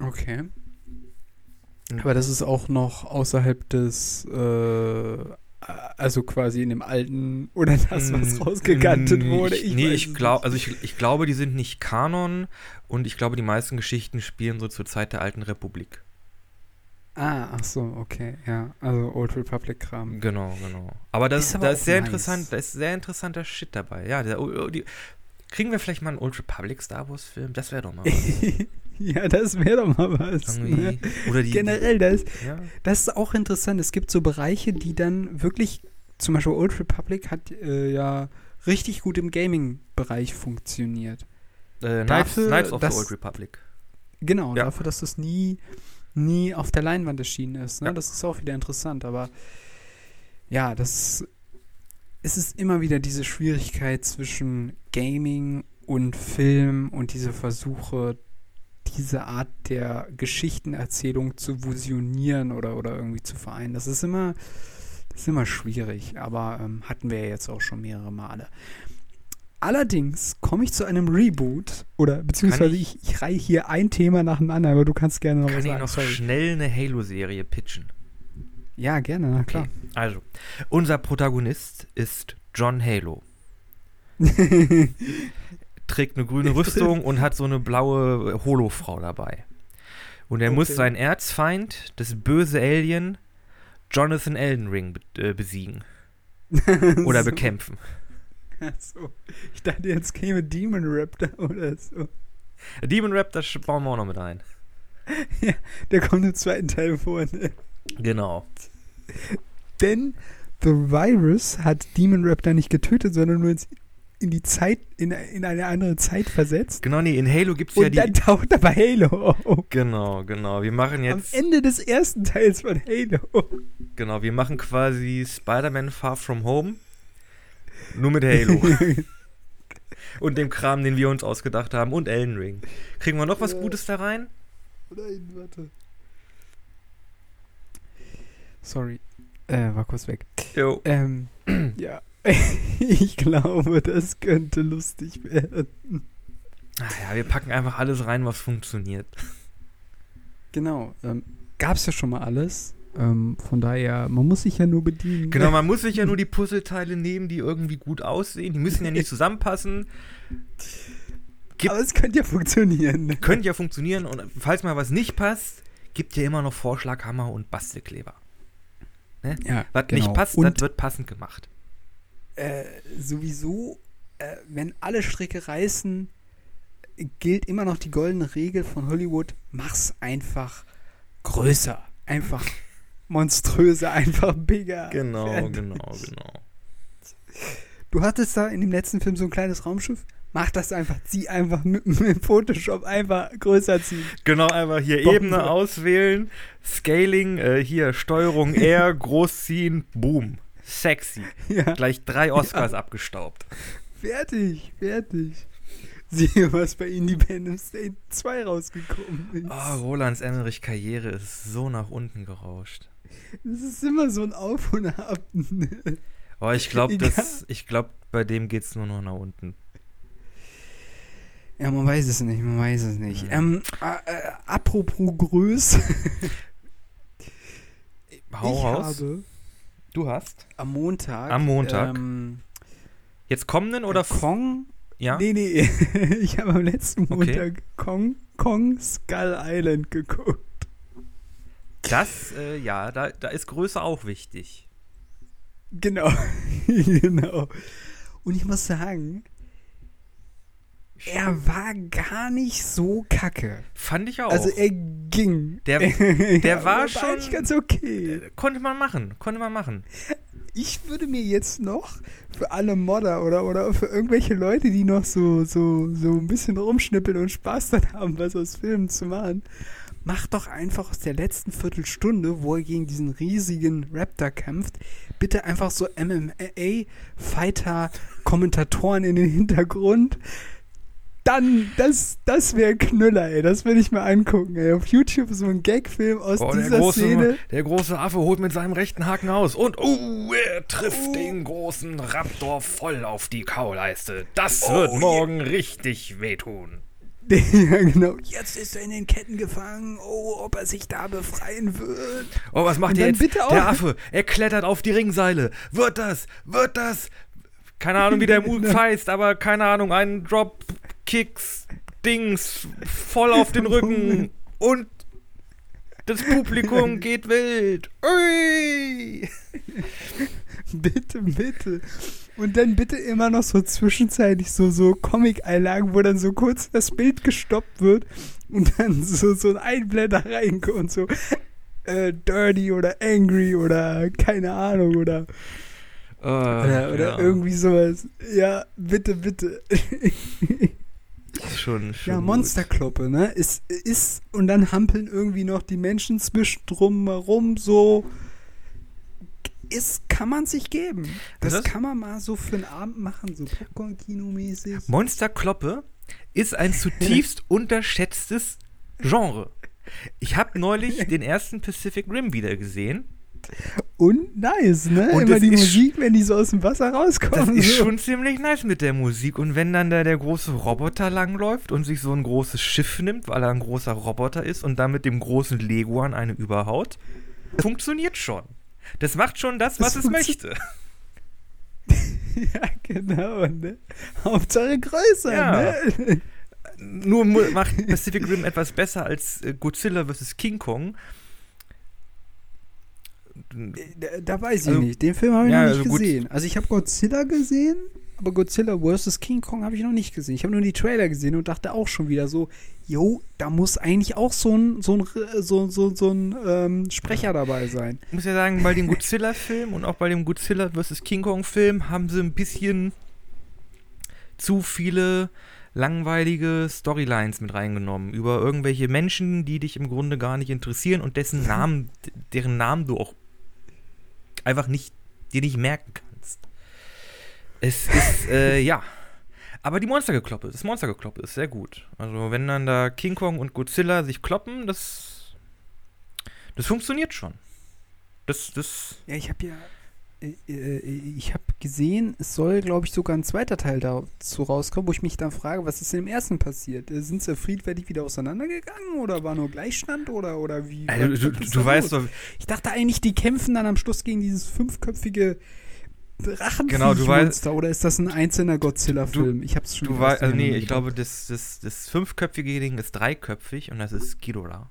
Okay. Aber das ist auch noch außerhalb des äh, also quasi in dem alten oder das, was mm, rausgegantet wurde. Ich, nee, ich glaube, also ich, ich glaube, die sind nicht Kanon und ich glaube, die meisten Geschichten spielen so zur Zeit der alten Republik. Ah, ach so, okay, ja. Also Old Republic-Kram. Genau, genau. Aber das, ist, da ist sehr nice. interessant, da ist sehr interessanter Shit dabei. Ja, der, oh, oh, die, kriegen wir vielleicht mal einen Old Republic Star Wars-Film? Das wäre doch mal was. Ja, das wäre doch mal was. Ne? Oder die, Generell, das, ja. das ist auch interessant. Es gibt so Bereiche, die dann wirklich, zum Beispiel Old Republic hat äh, ja richtig gut im Gaming-Bereich funktioniert. Äh, dafür, Knights, of dass, the Old Republic. Genau, ja. dafür, dass das nie, nie auf der Leinwand erschienen ist. Ne? Ja. Das ist auch wieder interessant, aber ja, das es ist immer wieder diese Schwierigkeit zwischen Gaming und Film und diese Versuche, diese Art der Geschichtenerzählung zu fusionieren oder, oder irgendwie zu vereinen. Das ist immer, das ist immer schwierig, aber ähm, hatten wir ja jetzt auch schon mehrere Male. Allerdings komme ich zu einem Reboot oder beziehungsweise ich, ich, ich reihe hier ein Thema nach dem anderen, aber du kannst gerne noch kann was sagen. Kann ich noch Sorry. schnell eine Halo-Serie pitchen? Ja, gerne, na klar. Okay. Also, unser Protagonist ist John Halo. trägt eine grüne Rüstung und hat so eine blaue Holofrau dabei. Und er okay. muss seinen Erzfeind, das böse Alien, Jonathan Elden Ring be äh, besiegen. oder so. bekämpfen. Achso. Ich dachte, jetzt käme Demon Raptor oder so. Demon Raptor bauen wir auch noch mit ein. Ja, der kommt im zweiten Teil vor. Ne? Genau. Denn The Virus hat Demon Raptor nicht getötet, sondern nur ins in die Zeit, in, in eine andere Zeit versetzt. Genau, nee, in Halo gibt es ja die. Und dann taucht er bei Halo auf. Genau, genau. Wir machen jetzt. Am Ende des ersten Teils von Halo. Genau, wir machen quasi Spider-Man Far From Home. Nur mit Halo. und dem Kram, den wir uns ausgedacht haben. Und Elden Ring. Kriegen wir noch was ja. Gutes da rein? Nein, warte. Sorry. Äh, war kurz weg. Jo. Ähm, ja. ich glaube, das könnte lustig werden. Ach ja, wir packen einfach alles rein, was funktioniert. Genau. Ähm, Gab es ja schon mal alles. Ähm, von daher, man muss sich ja nur bedienen. Genau, man muss sich ja nur die Puzzleteile nehmen, die irgendwie gut aussehen. Die müssen ja nicht zusammenpassen. Gibt, Aber es könnte ja funktionieren. Könnte ja funktionieren. Und falls mal was nicht passt, gibt ja immer noch Vorschlaghammer und Bastelkleber. Ne? Ja, Was genau. nicht passt, Und das wird passend gemacht. Äh, sowieso, äh, wenn alle Stricke reißen, gilt immer noch die goldene Regel von Hollywood: mach's einfach größer. Einfach monströser, einfach bigger. Genau, Fertig. genau, genau. Du hattest da in dem letzten Film so ein kleines Raumschiff. Mach das einfach, zieh einfach mit, mit Photoshop einfach größer ziehen. Genau, einfach hier Bombe. Ebene auswählen, Scaling, äh, hier Steuerung R, großziehen, boom. Sexy. Ja, Gleich drei Oscars abgestaubt. fertig, fertig. Siehe, was bei Independence Day 2 rausgekommen ist. Oh, Rolands Emmerich Karriere ist so nach unten gerauscht. Das ist immer so ein Auf und Ab. Oh, ich glaube, glaube, bei dem geht's nur noch nach unten. Ja, man weiß es nicht, man weiß es nicht. Ja. Ähm, äh, äh, apropos Größe. Hau ich raus. habe Du hast. am Montag. Am Montag. Ähm, Jetzt kommenden oder Kong. ja? Nee, nee. ich habe am letzten Okay. Montag Kong, Kong Skull Island geguckt. Das, äh, ja, da, da ist Größe auch wichtig. Genau. genau. Und ich muss sagen, er war gar nicht so kacke. Fand ich auch. Also er ging. Der- der der war schon- ganz okay. Äh, konnte man machen, konnte man machen. Ich würde mir jetzt noch für alle Modder oder, oder für irgendwelche Leute, die noch so, so, so ein bisschen rumschnippeln und Spaß dann haben, was aus Filmen zu machen, macht doch einfach aus der letzten Viertelstunde, wo er gegen diesen riesigen Raptor kämpft, bitte einfach so MMA-Fighter-Kommentatoren in den Hintergrund. Dann, das, das wäre Knüller, ey. Das will ich mir angucken, ey. Auf YouTube so ein Gagfilm aus Oh, der, dieser große, Szene. der große Affe holt mit seinem rechten Haken aus und oh, er trifft Oh. den großen Raptor voll auf die Kauleiste. Das Oh, wird morgen richtig wehtun. ja, genau. Jetzt ist er in den Ketten gefangen. Oh, ob er sich da befreien wird. Oh, was macht der dann jetzt? Der Affe, er klettert auf die Ringseile. Wird das? Wird das? Keine Ahnung, wie der Genau. heißt, aber keine Ahnung, ein Drop, Kicks, Dings, voll auf den Rücken und das Publikum geht wild. Ui! Bitte, bitte. Und dann bitte immer noch so zwischenzeitlich so, so Comic-Einlagen, wo dann so kurz das Bild gestoppt wird und dann so, so ein Einblender reinkommt und so äh, dirty oder angry oder keine Ahnung oder, Äh, oder, oder ja, irgendwie sowas. Ja, bitte, bitte. ist schon, schon Ja. Monsterkloppe, ne? Ist, ist, und dann hampeln irgendwie noch die Menschen zwischendrum herum, so. Ist, kann man sich geben. Das, Das- kann man mal so für einen Abend machen, so Popcorn-Kino-mäßig. Monster Kloppe ist ein zutiefst unterschätztes Genre. Ich habe neulich den ersten Pacific Rim wieder gesehen. Und nice, ne? Und Immer das die Musik, wenn die so aus dem Wasser Das rauskommen. ist so. schon ziemlich nice mit der Musik. Und wenn dann da der große Roboter langläuft und sich so ein großes Schiff nimmt, weil er ein großer Roboter ist und dann mit dem großen Lego an eine überhaut, das funktioniert schon. Das macht schon das, was Das es möchte. Ja, genau, ne? Hauptsache größer, Ja. ne? Nur macht Pacific Rim etwas besser als äh, Godzilla vs. King Kong. Da, da weiß ich Also- nicht. Den Film habe ich Ja, noch nicht also gut. gesehen. Also ich habe Godzilla gesehen, aber Godzilla vs. King Kong habe ich noch nicht gesehen. Ich habe nur die Trailer gesehen und dachte auch schon wieder so, jo, da muss eigentlich auch so ein, so ein, so, so, so ein ähm, Sprecher dabei sein. Ich muss ja sagen, bei dem Godzilla-Film und auch bei dem Godzilla vs. King Kong-Film haben sie ein bisschen zu viele langweilige Storylines mit reingenommen über irgendwelche Menschen, die dich im Grunde gar nicht interessieren und dessen Namen, deren Namen du auch einfach nicht, dir nicht merken kannst. Es ist, äh, ja. Aber die Monstergekloppe, das Monstergekloppe ist sehr gut. Also wenn dann da King Kong und Godzilla sich kloppen, das, das funktioniert schon. Das, das, Ja, ich habe ja, ich habe gesehen, es soll, glaube ich, sogar ein zweiter Teil dazu rauskommen, wo ich mich dann frage, was ist denn im ersten passiert? Äh, Sind sie friedfertig wieder auseinandergegangen oder war nur Gleichstand oder, oder wie? also, was- du, was du weißt doch, Ich dachte eigentlich, die kämpfen dann am Schluss gegen dieses fünfköpfige Drachenmonster. Genau, du weißt- Oder ist das ein einzelner Godzilla-Film? Ich hab's schon du weißt, also nee, ich glaube, das, das, das fünfköpfige Ding ist dreiköpfig und das ist Ghidorah.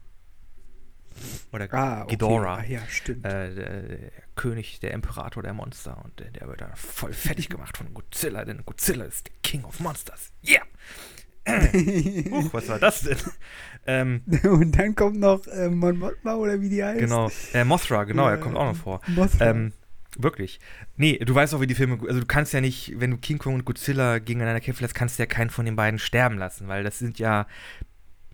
Oder Ah, okay. Ghidorah. Ah, ja, stimmt. äh, der, der König, der Imperator der Monster. Und der, der wird dann voll fertig gemacht von Godzilla, denn Godzilla ist der King of Monsters. Yeah! Huch, was war das denn? ähm, Und dann kommt noch äh, Mon Mothma oder wie die heißt. genau. Äh, Mothra, genau, er kommt auch noch vor. Mothra. Ähm, wirklich. Nee, du weißt auch, wie die Filme. Also, du kannst ja nicht, wenn du King Kong und Godzilla gegeneinander kämpfen lässt, kannst du ja keinen von den beiden sterben lassen, weil das sind ja.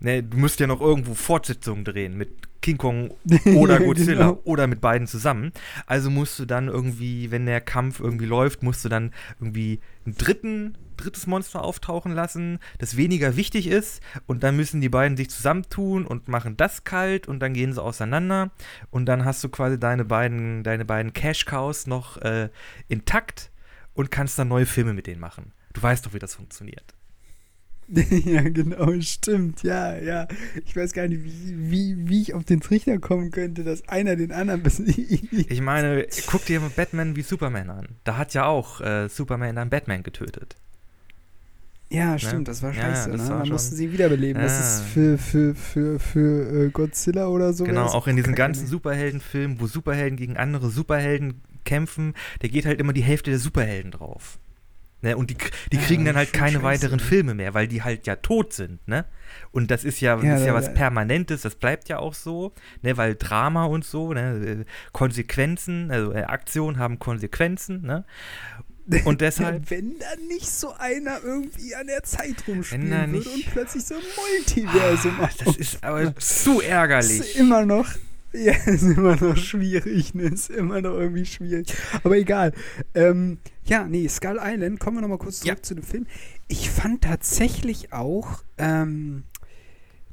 Ne, du musst ja noch irgendwo Fortsetzungen drehen mit King Kong oder Ja, Godzilla genau. oder mit beiden zusammen. Also musst du dann irgendwie, wenn der Kampf irgendwie läuft, musst du dann irgendwie einen dritten, drittes Monster auftauchen lassen, das weniger wichtig ist. Und dann müssen die beiden sich zusammentun und machen das kalt und dann gehen sie auseinander. Und dann hast du quasi deine beiden, deine beiden Cash-Cows noch äh, intakt und kannst dann neue Filme mit denen machen. Du weißt doch, wie das funktioniert. ja, genau, stimmt. Ja, ja. Ich weiß gar nicht, wie, wie, wie ich auf den Trichter kommen könnte, dass einer den anderen. Ich meine, guck dir mal Batman wie Superman an. Da hat ja auch äh, Superman dann Batman getötet. Ja, stimmt, das war Ja, scheiße. das ne? war Dann schon- mussten sie wiederbeleben. Das Ja. ist für, für, für, für äh, Godzilla oder so. Genau, das auch in diesen ganzen ne? Superheldenfilmen, wo Superhelden gegen andere Superhelden kämpfen, da geht halt immer die Hälfte der Superhelden drauf. Ne? Und die, die Ja, kriegen dann halt keine scheiße, weiteren ne? Filme mehr, weil die halt ja tot sind, ne? Und das ist ja, Ja, ist ja da- was da- Permanentes, das bleibt ja auch so, ne? Weil Drama und so, ne? äh, Konsequenzen, also äh, Aktionen haben Konsequenzen, ne? Und deshalb. Wenn dann nicht so einer irgendwie an der Zeit rumspielen da würde und plötzlich so ein Multiversum Ah, das ist aber zu ist ärgerlich. immer noch. Ja, ist immer noch schwierig, ne? Ist immer noch irgendwie schwierig. Aber egal. Ähm, ja, nee, Skull Island, kommen wir nochmal kurz zurück Ja. zu dem Film. Ich fand tatsächlich auch ähm,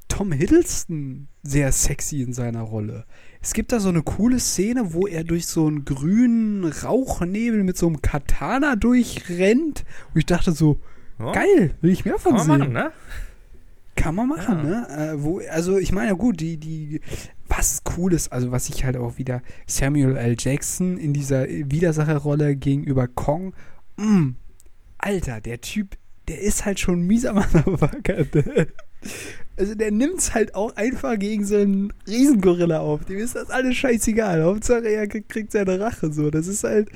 Tom Hiddleston sehr sexy in seiner Rolle. Es gibt da so eine coole Szene, wo er durch so einen grünen Rauchnebel mit so einem Katana durchrennt. Und ich dachte so, Ja, geil, will ich mehr Kann von man sehen. machen, ne? Kann man machen, Ja. ne? Äh, wo, also ich meine, gut, die, die, was cool ist, also was ich halt auch wieder Samuel L. Jackson in dieser Widersacherrolle gegenüber Kong, mm, Alter, der Typ, der ist halt schon mieser Motherfucker. Also der nimmt's halt auch einfach gegen so einen Riesengorilla auf. Dem ist das alles scheißegal. Hauptsache er kriegt seine Rache so. Das ist halt.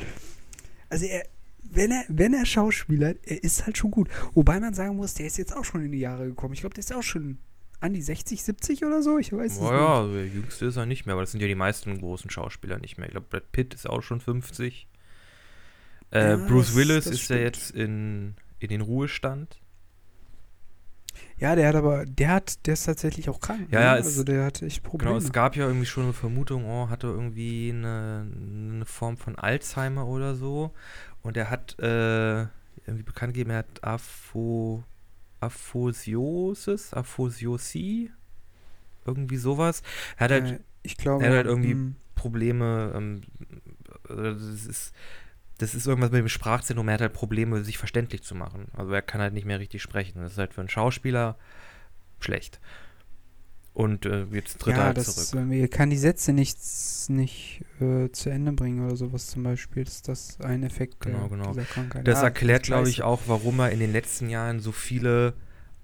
Also er, wenn er, wenn er Schauspieler, er ist halt schon gut. Wobei man sagen muss, der ist jetzt auch schon in die Jahre gekommen. Ich glaube, der ist auch schon an die 60, 70 oder so. Ich weiß es Naja, also der jüngste ist er nicht mehr, aber das sind ja die meisten großen Schauspieler nicht mehr. Ich glaube, Brad Pitt ist auch schon 50. Äh, Ja, Bruce das- Willis das ist ja jetzt in, in den Ruhestand. nicht. Ja, der hat aber, der hat, der ist tatsächlich auch krank. Ja, ne? ja, es- also der hat echt Probleme. Genau, es gab ja irgendwie schon eine Vermutung, oh, hatte irgendwie eine, eine Form von Alzheimer oder so. Und er hat äh, irgendwie bekannt gegeben, er hat Apho, Aphosiosis, Aphsiosie, irgendwie sowas. Er hat halt Äh, ich glaube, er hat halt irgendwie- mm, Probleme, ähm, äh, das ist, das ist irgendwas mit dem Sprachzentrum, er hat halt Probleme, sich verständlich zu machen. Also er kann halt nicht mehr richtig sprechen. Das ist halt für einen Schauspieler schlecht. Und äh, jetzt tritt er ja, halt das zurück. äh, er kann die Sätze nicht, nicht äh, zu Ende bringen oder sowas zum Beispiel. Ist das ein Effekt Genau, genau. dieser Krankheit? Das Ja, erklärt, glaube ich, auch, warum er in den letzten Jahren so viele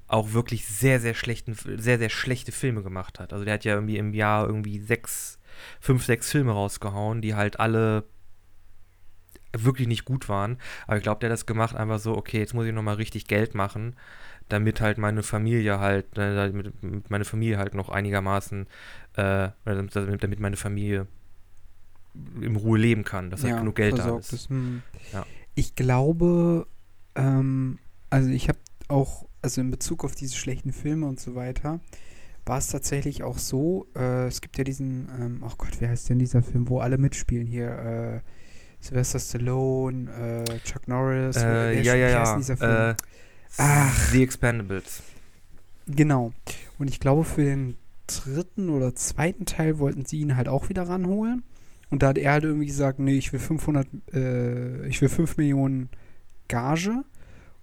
auch wirklich sehr, sehr schlechten, sehr, sehr schlechte Filme gemacht hat. Also der hat ja irgendwie im Jahr irgendwie sechs, fünf, sechs Filme rausgehauen, die halt alle wirklich nicht gut waren. Aber ich glaube, der hat das gemacht einfach so, okay, jetzt muss ich nochmal richtig Geld machen, damit halt meine Familie halt, äh, damit meine Familie halt noch einigermaßen, äh, damit, meine Familie in Ruhe leben kann, dass halt genug Geld da versorgt ist. Hm. Ja. Ich glaube, ähm, also ich habe auch, also in Bezug auf diese schlechten Filme und so weiter, war es tatsächlich auch so, äh, es gibt ja diesen, ähm, oh Gott, wie heißt denn dieser Film, wo alle mitspielen hier, äh, Sylvester Stallone, äh, Chuck Norris, Äh, ja, wie ja, heißt ja. denn dieser Film? Äh, Ach. The Expendables. Genau. Und ich glaube, für den dritten oder zweiten Teil wollten sie ihn halt auch wieder ranholen. Und da hat er halt irgendwie gesagt, nee, ich will 500, äh, ich will 5 Millionen Gage.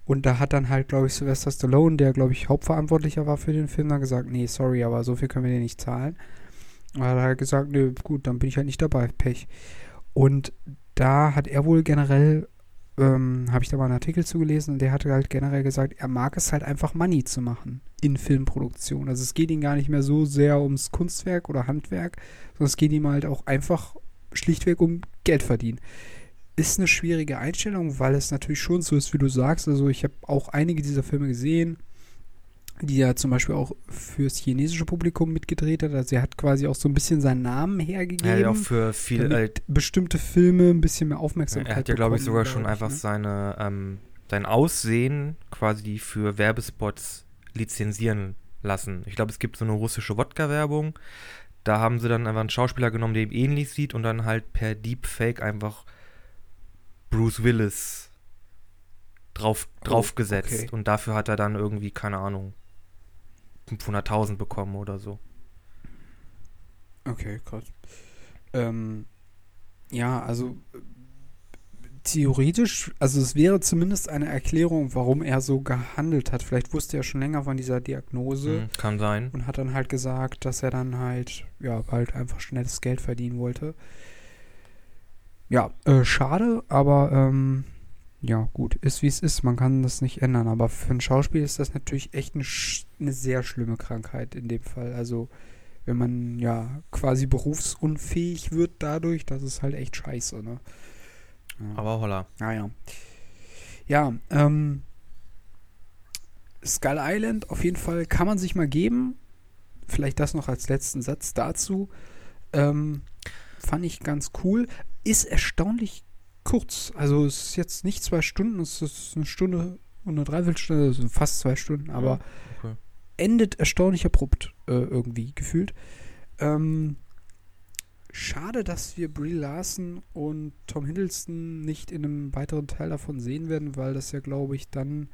Und da hat dann halt, glaube ich, Sylvester Stallone, der, glaube ich, Hauptverantwortlicher war für den Film, dann gesagt, nee, sorry, aber so viel können wir dir nicht zahlen. Und er hat halt gesagt, nee, gut, dann bin ich halt nicht dabei, Pech. Und da hat er wohl generell ähm, habe ich da mal einen Artikel zugelesen und der hatte halt generell gesagt, er mag es halt einfach Money zu machen in Filmproduktion. Also es geht ihm gar nicht mehr so sehr ums Kunstwerk oder Handwerk, sondern es geht ihm halt auch einfach schlichtweg um Geld verdienen. Ist eine schwierige Einstellung, weil es natürlich schon so ist, wie du sagst. Also ich habe auch einige dieser Filme gesehen, die er zum Beispiel auch fürs chinesische Publikum mitgedreht hat. Also er hat quasi auch so ein bisschen seinen Namen hergegeben. Er hat auch für viele damit bestimmte Filme ein bisschen mehr Aufmerksamkeit Er hat ja, glaube ich, sogar schon ich, einfach ne? seine, ähm, sein Aussehen quasi für Werbespots lizenzieren lassen. Ich glaube, es gibt so eine russische Wodka-Werbung. Da haben sie dann einfach einen Schauspieler genommen, der ihm ähnlich sieht und dann halt per Deepfake einfach Bruce Willis drauf, Oh, draufgesetzt. okay. Und dafür hat er dann irgendwie, keine Ahnung, 500.000 bekommen oder so. Okay, krass. Ähm, ja, also äh, theoretisch, also es wäre zumindest eine Erklärung, warum er so gehandelt hat. Vielleicht wusste er schon länger von dieser Diagnose Mhm, kann sein. und hat dann halt gesagt, dass er dann halt, ja, halt einfach schnelles Geld verdienen wollte. Ja, äh, schade, aber ähm, ja, gut, ist wie es ist. Man kann das nicht ändern. Aber für ein Schauspiel ist das natürlich echt eine, eine sehr schlimme Krankheit in dem Fall. Also, wenn man ja quasi berufsunfähig wird dadurch, das ist halt echt scheiße, ne? Ja. Aber holla. Naja. Ja, ähm, Skull Island auf jeden Fall kann man sich mal geben. Vielleicht das noch als letzten Satz dazu. Ähm, fand ich ganz cool. Ist erstaunlich kurz. Also es ist jetzt nicht zwei Stunden, es ist eine Stunde und eine Dreiviertelstunde, also fast zwei Stunden, aber okay. endet erstaunlich abrupt äh, irgendwie gefühlt. Ähm, schade, dass wir Brie Larson und Tom Hiddleston nicht in einem weiteren Teil davon sehen werden, weil das ja, glaube ich, dann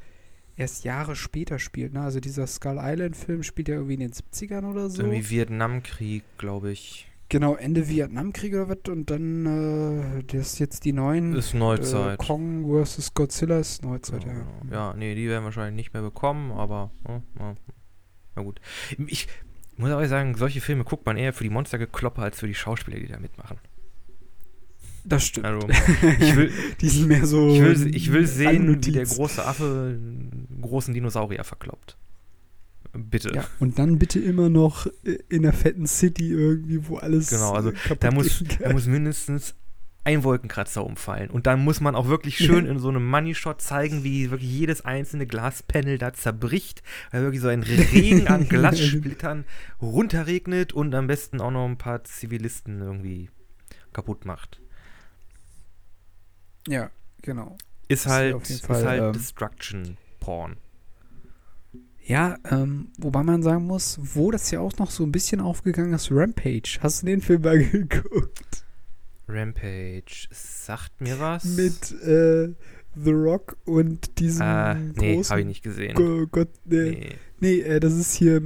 erst Jahre später spielt. Ne? Also dieser Skull Island-Film spielt ja irgendwie in den 70ern oder so. Irgendwie Vietnamkrieg, glaube ich. Genau, Ende Vietnamkrieg oder was und dann äh, das jetzt die neuen Ist äh, Neuzeit. Kong vs. Godzilla ist Neuzeit, ja. Ja, ja, nee, die werden wahrscheinlich nicht mehr bekommen, aber ja, ja, na gut. Ich muss aber sagen, solche Filme guckt man eher für die Monstergekloppe als für die Schauspieler, die da mitmachen. Das stimmt. Also, ich will, die sind mehr so. ich will, ich will sehen, wie der große Affe einen großen Dinosaurier verkloppt. Bitte. Ja, und dann bitte immer noch äh, in der fetten City irgendwie, wo alles Genau, also äh, Da muss, da muss mindestens ein Wolkenkratzer umfallen. Und dann muss man auch wirklich schön in so einem Money-Shot zeigen, wie wirklich jedes einzelne Glaspanel da zerbricht, weil wirklich so ein Regen an Glassplittern runterregnet und am besten auch noch ein paar Zivilisten irgendwie kaputt macht. Ja, genau. Ist Das halt, ist Fall, halt ähm, Destruction Porn. Ja, ähm, wobei man sagen muss, wo das ja auch noch so ein bisschen aufgegangen ist, Rampage. Hast du den Film mal geguckt? Rampage. Sagt mir was? Mit äh, The Rock und diesem äh, nee, großen habe ich nicht gesehen. Go Gott, nee, Nee. nee äh, das ist hier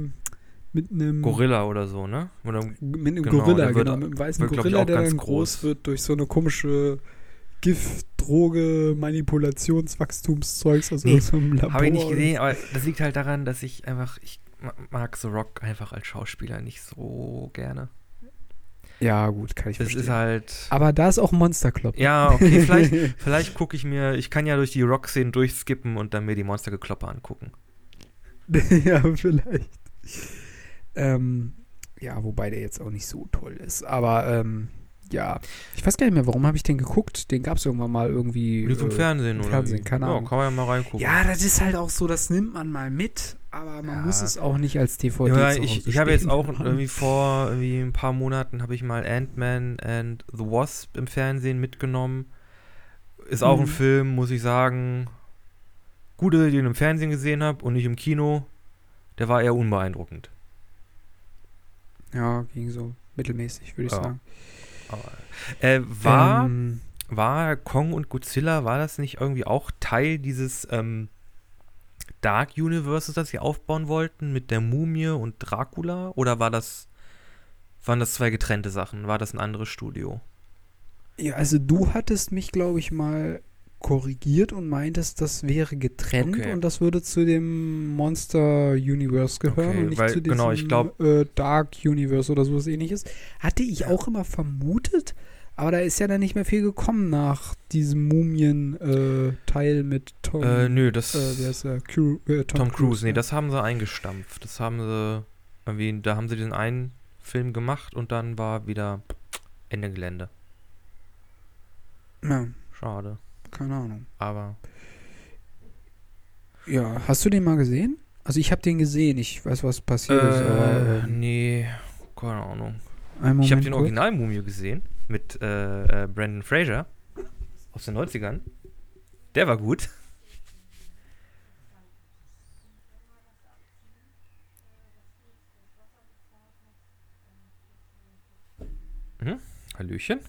mit einem Gorilla oder so, ne? Oder mit einem Genau, Gorilla, genau, mit einem weißen wird, Gorilla, der dann groß. wird durch so eine komische Gift, Droge, Manipulationswachstumszeugs aus Nee, irgendeinem Labor. Habe ich nicht gesehen, aber das liegt halt daran, dass ich einfach, ich ma- mag The Rock einfach als Schauspieler nicht so gerne. Ja, gut, kann ich Es verstehen. ist halt. Aber da ist auch Monster Club. Ja, okay, vielleicht, vielleicht gucke ich mir, ich kann ja durch die Rock-Szenen durchskippen und dann mir die Monstergekloppe angucken. ja, vielleicht. Ähm, ja, wobei der jetzt auch nicht so toll ist. Aber ähm, ja, ich weiß gar nicht mehr, warum habe ich den geguckt? Den gab es irgendwann mal irgendwie. Lief im äh, Fernsehen oder? Fernsehen, keine ja, Ahnung. kann man ja mal reingucken. Ja, das ist halt auch so, das nimmt man mal mit, aber man Ja. muss es auch nicht als DVD Ja, ich, ich habe jetzt auch irgendwie vor irgendwie ein paar Monaten habe ich mal Ant-Man and the Wasp im Fernsehen mitgenommen. Ist auch ein Mhm. Film, muss ich sagen. Gut, dass ich den im Fernsehen gesehen habe und nicht im Kino. Der war eher unbeeindruckend. Ja, ging so mittelmäßig, würde ich Ja. sagen. Äh, war, Ähm, war Kong und Godzilla, war das nicht irgendwie auch Teil dieses ähm, Dark Universes, das sie aufbauen wollten mit der Mumie und Dracula? Oder war das, waren das zwei getrennte Sachen? War das ein anderes Studio? ja, also du hattest mich, glaube ich, mal korrigiert und meintest, das wäre getrennt Okay. und das würde zu dem Monster Universe gehören Okay, und nicht weil- zu diesem genau, glaub- äh, Dark Universe oder sowas ähnliches. Hatte ich auch immer vermutet, aber da ist ja dann nicht mehr viel gekommen nach diesem Mumien-Teil mit Tom. Äh, nö, das. äh, ist der? Äh, Tom, Tom Cruise, nee, ja. das haben sie eingestampft. Das haben sie irgendwie, da haben sie diesen einen Film gemacht und dann war wieder Ende Gelände. Ja, Schade. Keine Ahnung. Aber Ja, hast du den mal gesehen? Also ich habe den gesehen, ich weiß, was passiert ist, aber äh, ähm, nee, keine Ahnung. ich habe den kurz. Original Mumie gesehen mit äh, äh, Brandon Fraser aus den 90ern. Der war gut. Mhm. Hallöchen.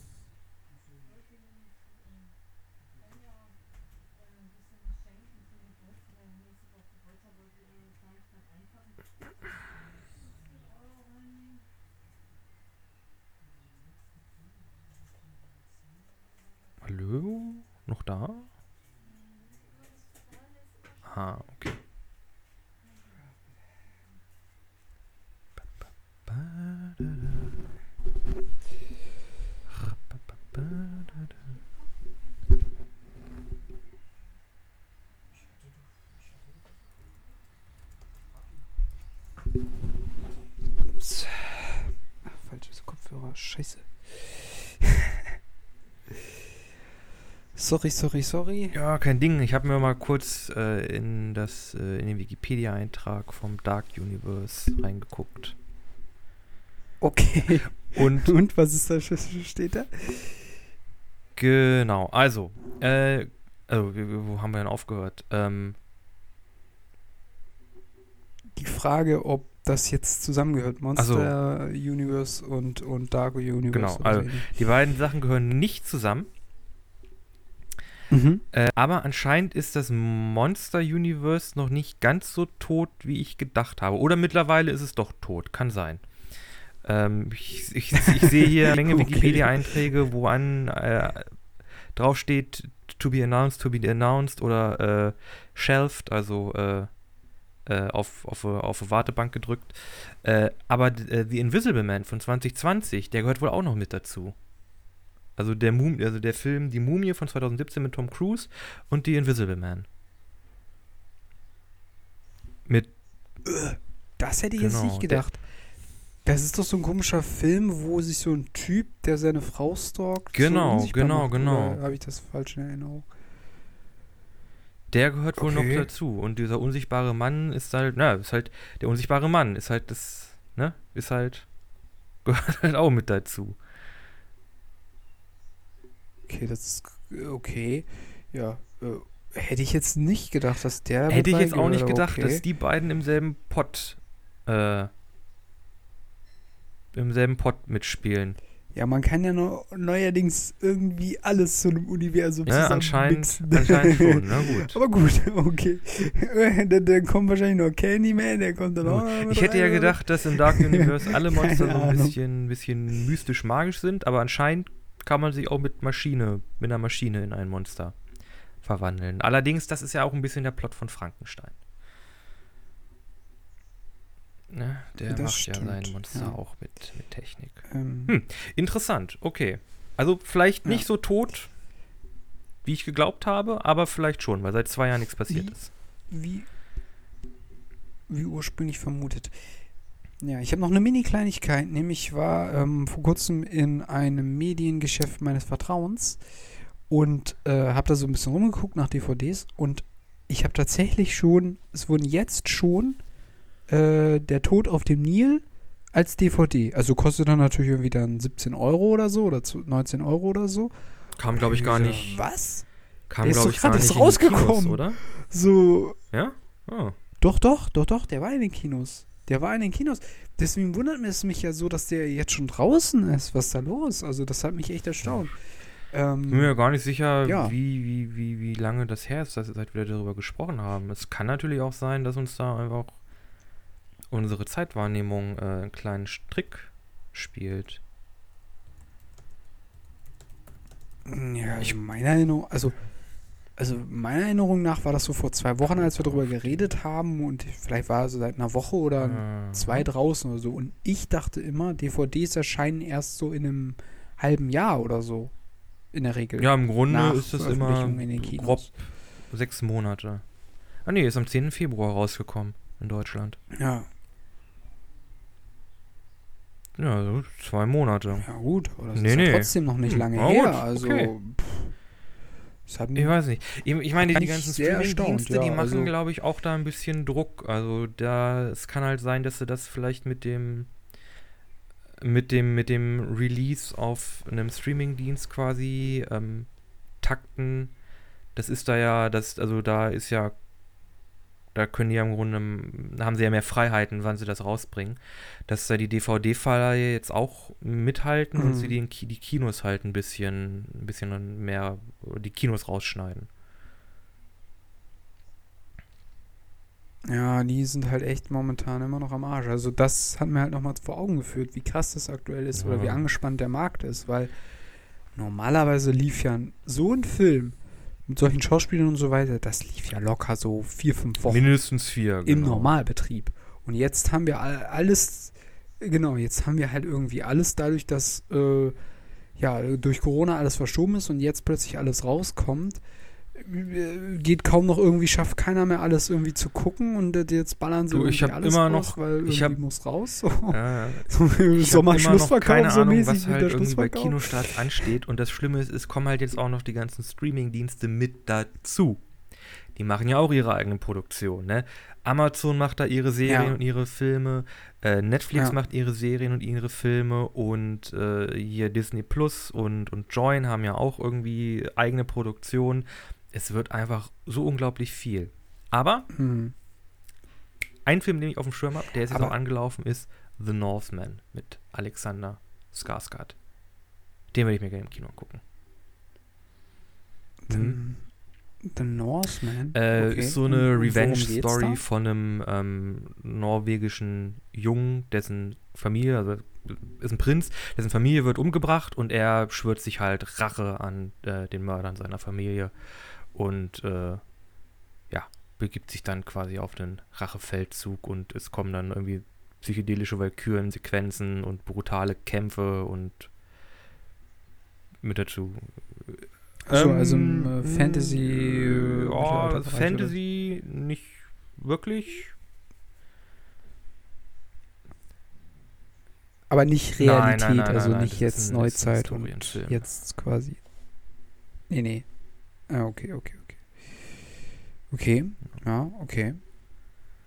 Hallo? Noch da? Ah, okay. Ups. Ach, falsches Kopfhörer, scheiße. Sorry, sorry, sorry. Ja, kein Ding. Ich habe mir mal kurz äh, in, das, äh, in den Wikipedia-Eintrag vom Dark Universe reingeguckt. Okay. Und Und was ist da, steht da? genau, also, äh, also, wo haben wir denn aufgehört? Ähm, Die Frage, ob das jetzt zusammengehört, Monster Universe und, und Dark Universe. Genau, also- die beiden Sachen gehören nicht zusammen. Mhm. Äh, aber anscheinend ist das Monster Universe noch nicht ganz so tot, wie ich gedacht habe. Oder mittlerweile ist es doch tot. Kann sein. Ähm, ich, ich, ich sehe hier eine Menge Okay. Wikipedia-Einträge, wo an äh, draufsteht to be announced, to be announced oder äh, shelved, also äh, äh, auf, auf, auf eine Wartebank gedrückt. Äh, aber äh, The Invisible Man von 2020, der gehört wohl auch noch mit dazu. Also der, Mum also der Film Die Mumie von 2017 mit Tom Cruise und The Invisible Man. Mit, Das hätte ich jetzt Genau, nicht gedacht. Das ist doch so ein komischer Film, wo sich so ein Typ, der seine Frau stalkt, Genau, so unsichtbar genau, macht, genau. Habe ich das falsch in Erinnerung? der gehört wohl Okay. noch dazu. Und dieser unsichtbare Mann ist halt, na, ist halt, der unsichtbare Mann ist halt das, ne, ist halt, gehört halt auch mit dazu. Okay, das ist äh, okay. Ja, äh, hätte ich jetzt nicht gedacht, dass der. Hätte ich jetzt auch nicht gedacht, okay. dass die beiden im selben Pott, äh, im selben Pott mitspielen. Ja, man kann ja nur neuerdings irgendwie alles zu einem Universum Ja, zusammen anscheinend, mixen. anscheinend schon, na gut. Aber gut, okay. dann, dann kommt wahrscheinlich noch Candyman, der kommt dann auch. noch Ich hätte ja rein, gedacht, dass im Dark Universe alle Monster so ein bisschen, bisschen mystisch-magisch sind, aber anscheinend kann man sich auch mit Maschine, mit einer Maschine in ein Monster verwandeln. Allerdings, das ist ja auch ein bisschen der Plot von Frankenstein. Ne? Der Das macht ja stimmt, sein Monster ja. auch mit, mit Technik. Ähm, Hm. Interessant, okay. Also vielleicht Ja. nicht so tot, wie ich geglaubt habe, aber vielleicht schon, weil seit zwei Jahren nichts passiert Wie? ist. wie, wie ursprünglich vermutet. Ja, ich habe noch eine Mini-Kleinigkeit, nämlich war ähm, vor kurzem in einem Mediengeschäft meines Vertrauens und äh, habe da so ein bisschen rumgeguckt nach DVDs und ich habe tatsächlich schon, es wurden jetzt schon äh, Der Tod auf dem Nil als DVD. Also kostet dann natürlich irgendwie dann 17 Euro oder so oder zu- 19 Euro oder so. Kam, glaube ich, gar nicht. Was? Kam, Der ist glaube doch gar erst die Kinos, rausgekommen. oder? So, Ja? Oh. Doch, doch, doch, doch, der war in den Kinos. Der war in den Kinos. Deswegen wundert es mich ja so, dass der jetzt schon draußen ist. Was ist da los? Also, das hat mich echt erstaunt. Ähm, Bin mir gar nicht sicher, Ja. wie, wie, wie, wie lange das her ist, dass wir seit wir darüber gesprochen haben. Es kann natürlich auch sein, dass uns da einfach unsere Zeitwahrnehmung äh, einen kleinen Strick spielt. ja, ich meine also also meiner Erinnerung nach war das so vor zwei Wochen, als wir darüber geredet haben und vielleicht war es so seit einer Woche oder Ah. zwei draußen oder so. Und ich dachte immer, DVDs erscheinen erst so in einem halben Jahr oder so. In der Regel. Ja, im Grunde Nach ist das immer grob sechs Monate. Ah nee, ist am 10. Februar rausgekommen in Deutschland. Ja, Ja, so zwei Monate. ja gut, aber das Nee, ist ja nee. trotzdem noch nicht Hm, lange na her. gut, also, okay. pff, es Ich weiß nicht. Ich, ich meine, die ich ganzen Streaming-Dienste, ja, die machen, also- glaube ich, auch da ein bisschen Druck. Also da, es kann halt sein, dass sie das vielleicht mit dem mit dem, mit dem Release auf einem Streaming-Dienst quasi ähm, takten. Das ist da ja, das, also da ist ja, da können die ja im Grunde, haben sie ja mehr Freiheiten, wann sie das rausbringen. Dass da die DVD-Verleihe jetzt auch mithalten und Mhm. sie die, in Ki- die Kinos halt ein bisschen, ein bisschen mehr, die Kinos rausschneiden. Ja, die sind halt echt momentan immer noch am Arsch. Also das hat mir halt nochmal vor Augen geführt, wie krass das aktuell ist oder Ja. wie angespannt der Markt ist, weil normalerweise lief ja so ein Film mit solchen Schauspielern und so weiter, das lief ja locker so vier, fünf Wochen Mindestens vier, im genau. Normalbetrieb. Und jetzt haben wir all- alles, genau, jetzt haben wir halt irgendwie alles dadurch, dass äh, ja durch Corona alles verschoben ist und jetzt plötzlich alles rauskommt. Äh, Geht kaum noch irgendwie, schafft keiner mehr alles irgendwie zu gucken und äh, jetzt ballern sie Du, ich alles immer raus, noch- weil ich hab- muss raus. So, Ja, so Ich Sommerschlussverkauf keine so Ahnung, was halt irgendwie bei. Kinostarts ansteht. Und das Schlimme ist, es kommen halt jetzt auch noch die ganzen Streaming-Dienste mit dazu. Die machen ja auch ihre eigenen Produktionen, ne? Amazon macht da ihre Serien Ja. und ihre Filme, äh, Netflix Ja. macht ihre Serien und ihre Filme und äh, hier Disney Plus und, und Join haben ja auch irgendwie eigene Produktionen. Es wird einfach so unglaublich viel. Aber Hm. ein Film, den ich auf dem Schirm habe, der ist jetzt auch angelaufen, ist The Northman mit Alexander Skarsgård. Den würde ich mir gerne im Kino gucken. Mhm. The, The Northman. Äh, okay. Ist so eine Revenge-Story von einem ähm, norwegischen Jungen, dessen Familie, also ist ein Prinz, dessen Familie wird umgebracht und er schwört sich halt Rache an äh, den Mördern seiner Familie und äh, ja, begibt sich dann quasi auf den Rachefeldzug und es kommen dann irgendwie psychedelische Valkyren-Sequenzen und brutale Kämpfe und mit dazu. So, also im, Ähm, äh, Fantasy, äh, Mittelalterbereich, Fantasy nicht wirklich. Aber nicht Nein, nein, Realität, nein, also nein, nein, nicht jetzt Neuzeit und jetzt quasi. Nee, nee. Ah, okay, okay, okay. Okay, ja, okay.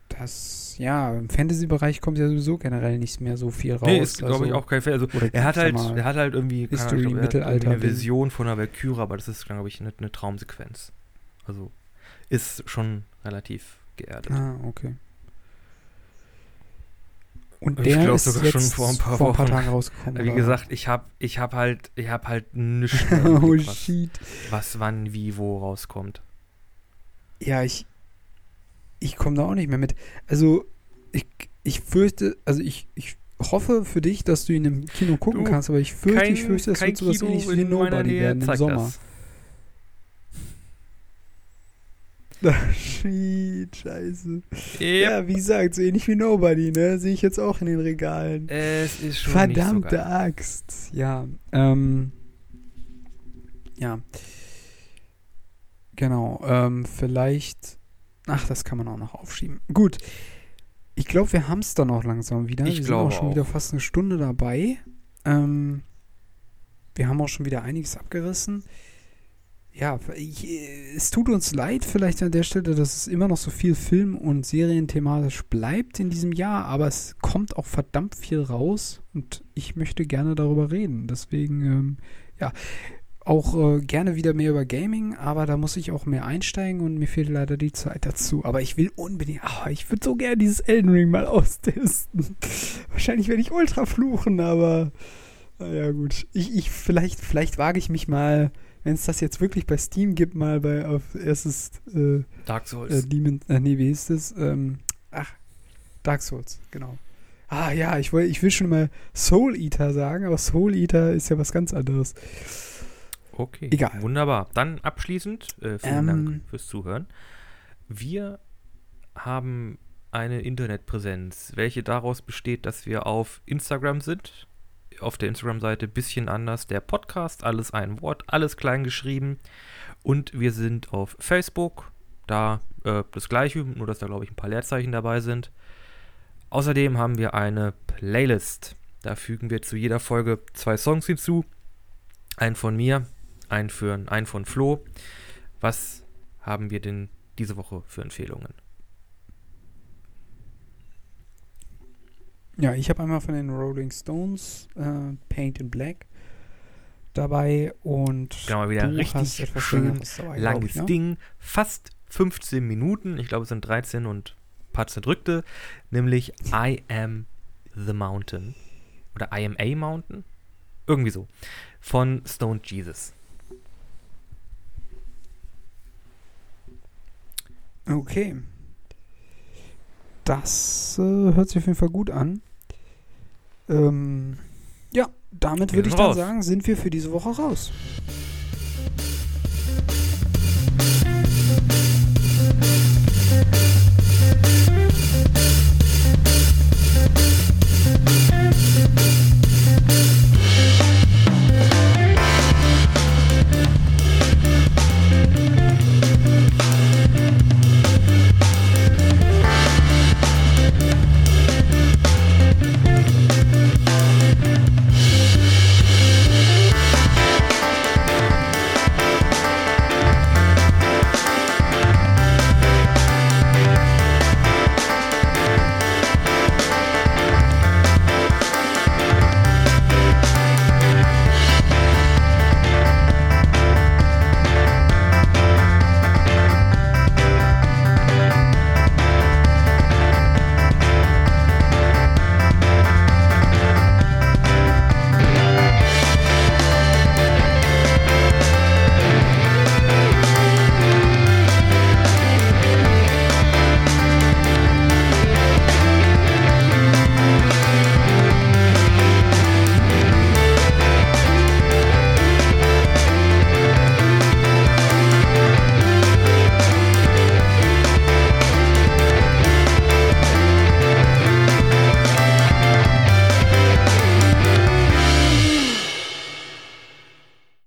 Das, ja, im Fantasy-Bereich kommt ja sowieso generell nicht mehr so viel raus. nee, ist glaube ich also- auch kein Fan. Also, er hat halt, er hat halt irgendwie, History, ich glaub, irgendwie eine Vision von einer Valkyrie, aber das ist, glaube ich, eine, eine Traumsequenz. Also ist schon relativ geerdet. Ah, okay. Und Ich der glaub ist sogar jetzt schon vor ein paar vor ein paar. Tagen rausgekommen. Wie gesagt, ich habe ich hab halt, ich habe halt nichts oh was, shit. was wann, wie, wo rauskommt. Ja, ich, ich komme da auch nicht mehr mit. Also, ich, ich fürchte, also ich, ich hoffe für dich, dass du ihn im Kino gucken Du, kannst, aber ich fürchte, ich fürchte, das kein wird sowas ähnliches wie Nobody werden im Sommer. das. Shit, scheiße. Yep. Ja, wie gesagt, so ähnlich wie Nobody, ne? Sehe ich jetzt auch in den Regalen. Es ist schon Verdammte nicht so geil. Axt. Ja, ähm. Ja. Genau, ähm, vielleicht. Ach, das kann man auch noch aufschieben. Gut. Ich glaube, wir haben es dann auch langsam wieder. Ich wir sind auch schon auch. wieder fast eine Stunde dabei. Ähm, wir haben auch schon wieder einiges abgerissen. Ja, ich, es tut uns leid vielleicht an der Stelle, dass es immer noch so viel Film- und Serienthematisch bleibt in diesem Jahr, aber es kommt auch verdammt viel raus und ich möchte gerne darüber reden. Deswegen, ähm, ja, auch äh, gerne wieder mehr über Gaming, aber da muss ich auch mehr einsteigen und mir fehlt leider die Zeit dazu. Aber ich will unbedingt, ah, ich würde so gerne dieses Elden Ring mal austesten. Wahrscheinlich werde ich ultra fluchen, aber naja, gut. Ich, ich, vielleicht, vielleicht wage ich mich mal, wenn es das jetzt wirklich bei Steam gibt, mal bei auf erstes äh, Dark Souls. äh, Demon, äh, nee, wie hieß das? Ähm, ach, Dark Souls, genau. Ah ja, ich, woll, ich will schon mal Soul Eater sagen, aber Soul Eater ist ja was ganz anderes. Okay, Egal. wunderbar. Dann abschließend, äh, vielen Ähm. Dank fürs Zuhören. Wir haben eine Internetpräsenz, welche daraus besteht, dass wir auf Instagram sind. Auf der Instagram-Seite bisschen anders, der Podcast, alles ein Wort, alles klein geschrieben. Und wir sind auf Facebook, da äh, das gleiche, nur dass da glaube ich ein paar Leerzeichen dabei sind. Außerdem haben wir eine Playlist. Da fügen wir zu jeder Folge zwei Songs hinzu. Einen von mir, einen, für, einen von Flo. Was haben wir denn diese Woche für Empfehlungen? Ja, ich habe einmal von den Rolling Stones äh, Paint in Black dabei und Genau, wieder du richtig hast etwas schön dabei, Langes ich, ne? Ding, fast 15 Minuten. Ich glaube, es sind 13 und ein paar zerdrückte. Nämlich I Am the Mountain. Oder I Am a Mountain. Irgendwie so. Von Stone Jesus. Okay. Das äh, hört sich auf jeden Fall gut an. Ähm, ja, damit würde ich dann raus. sagen, sind wir für diese Woche raus.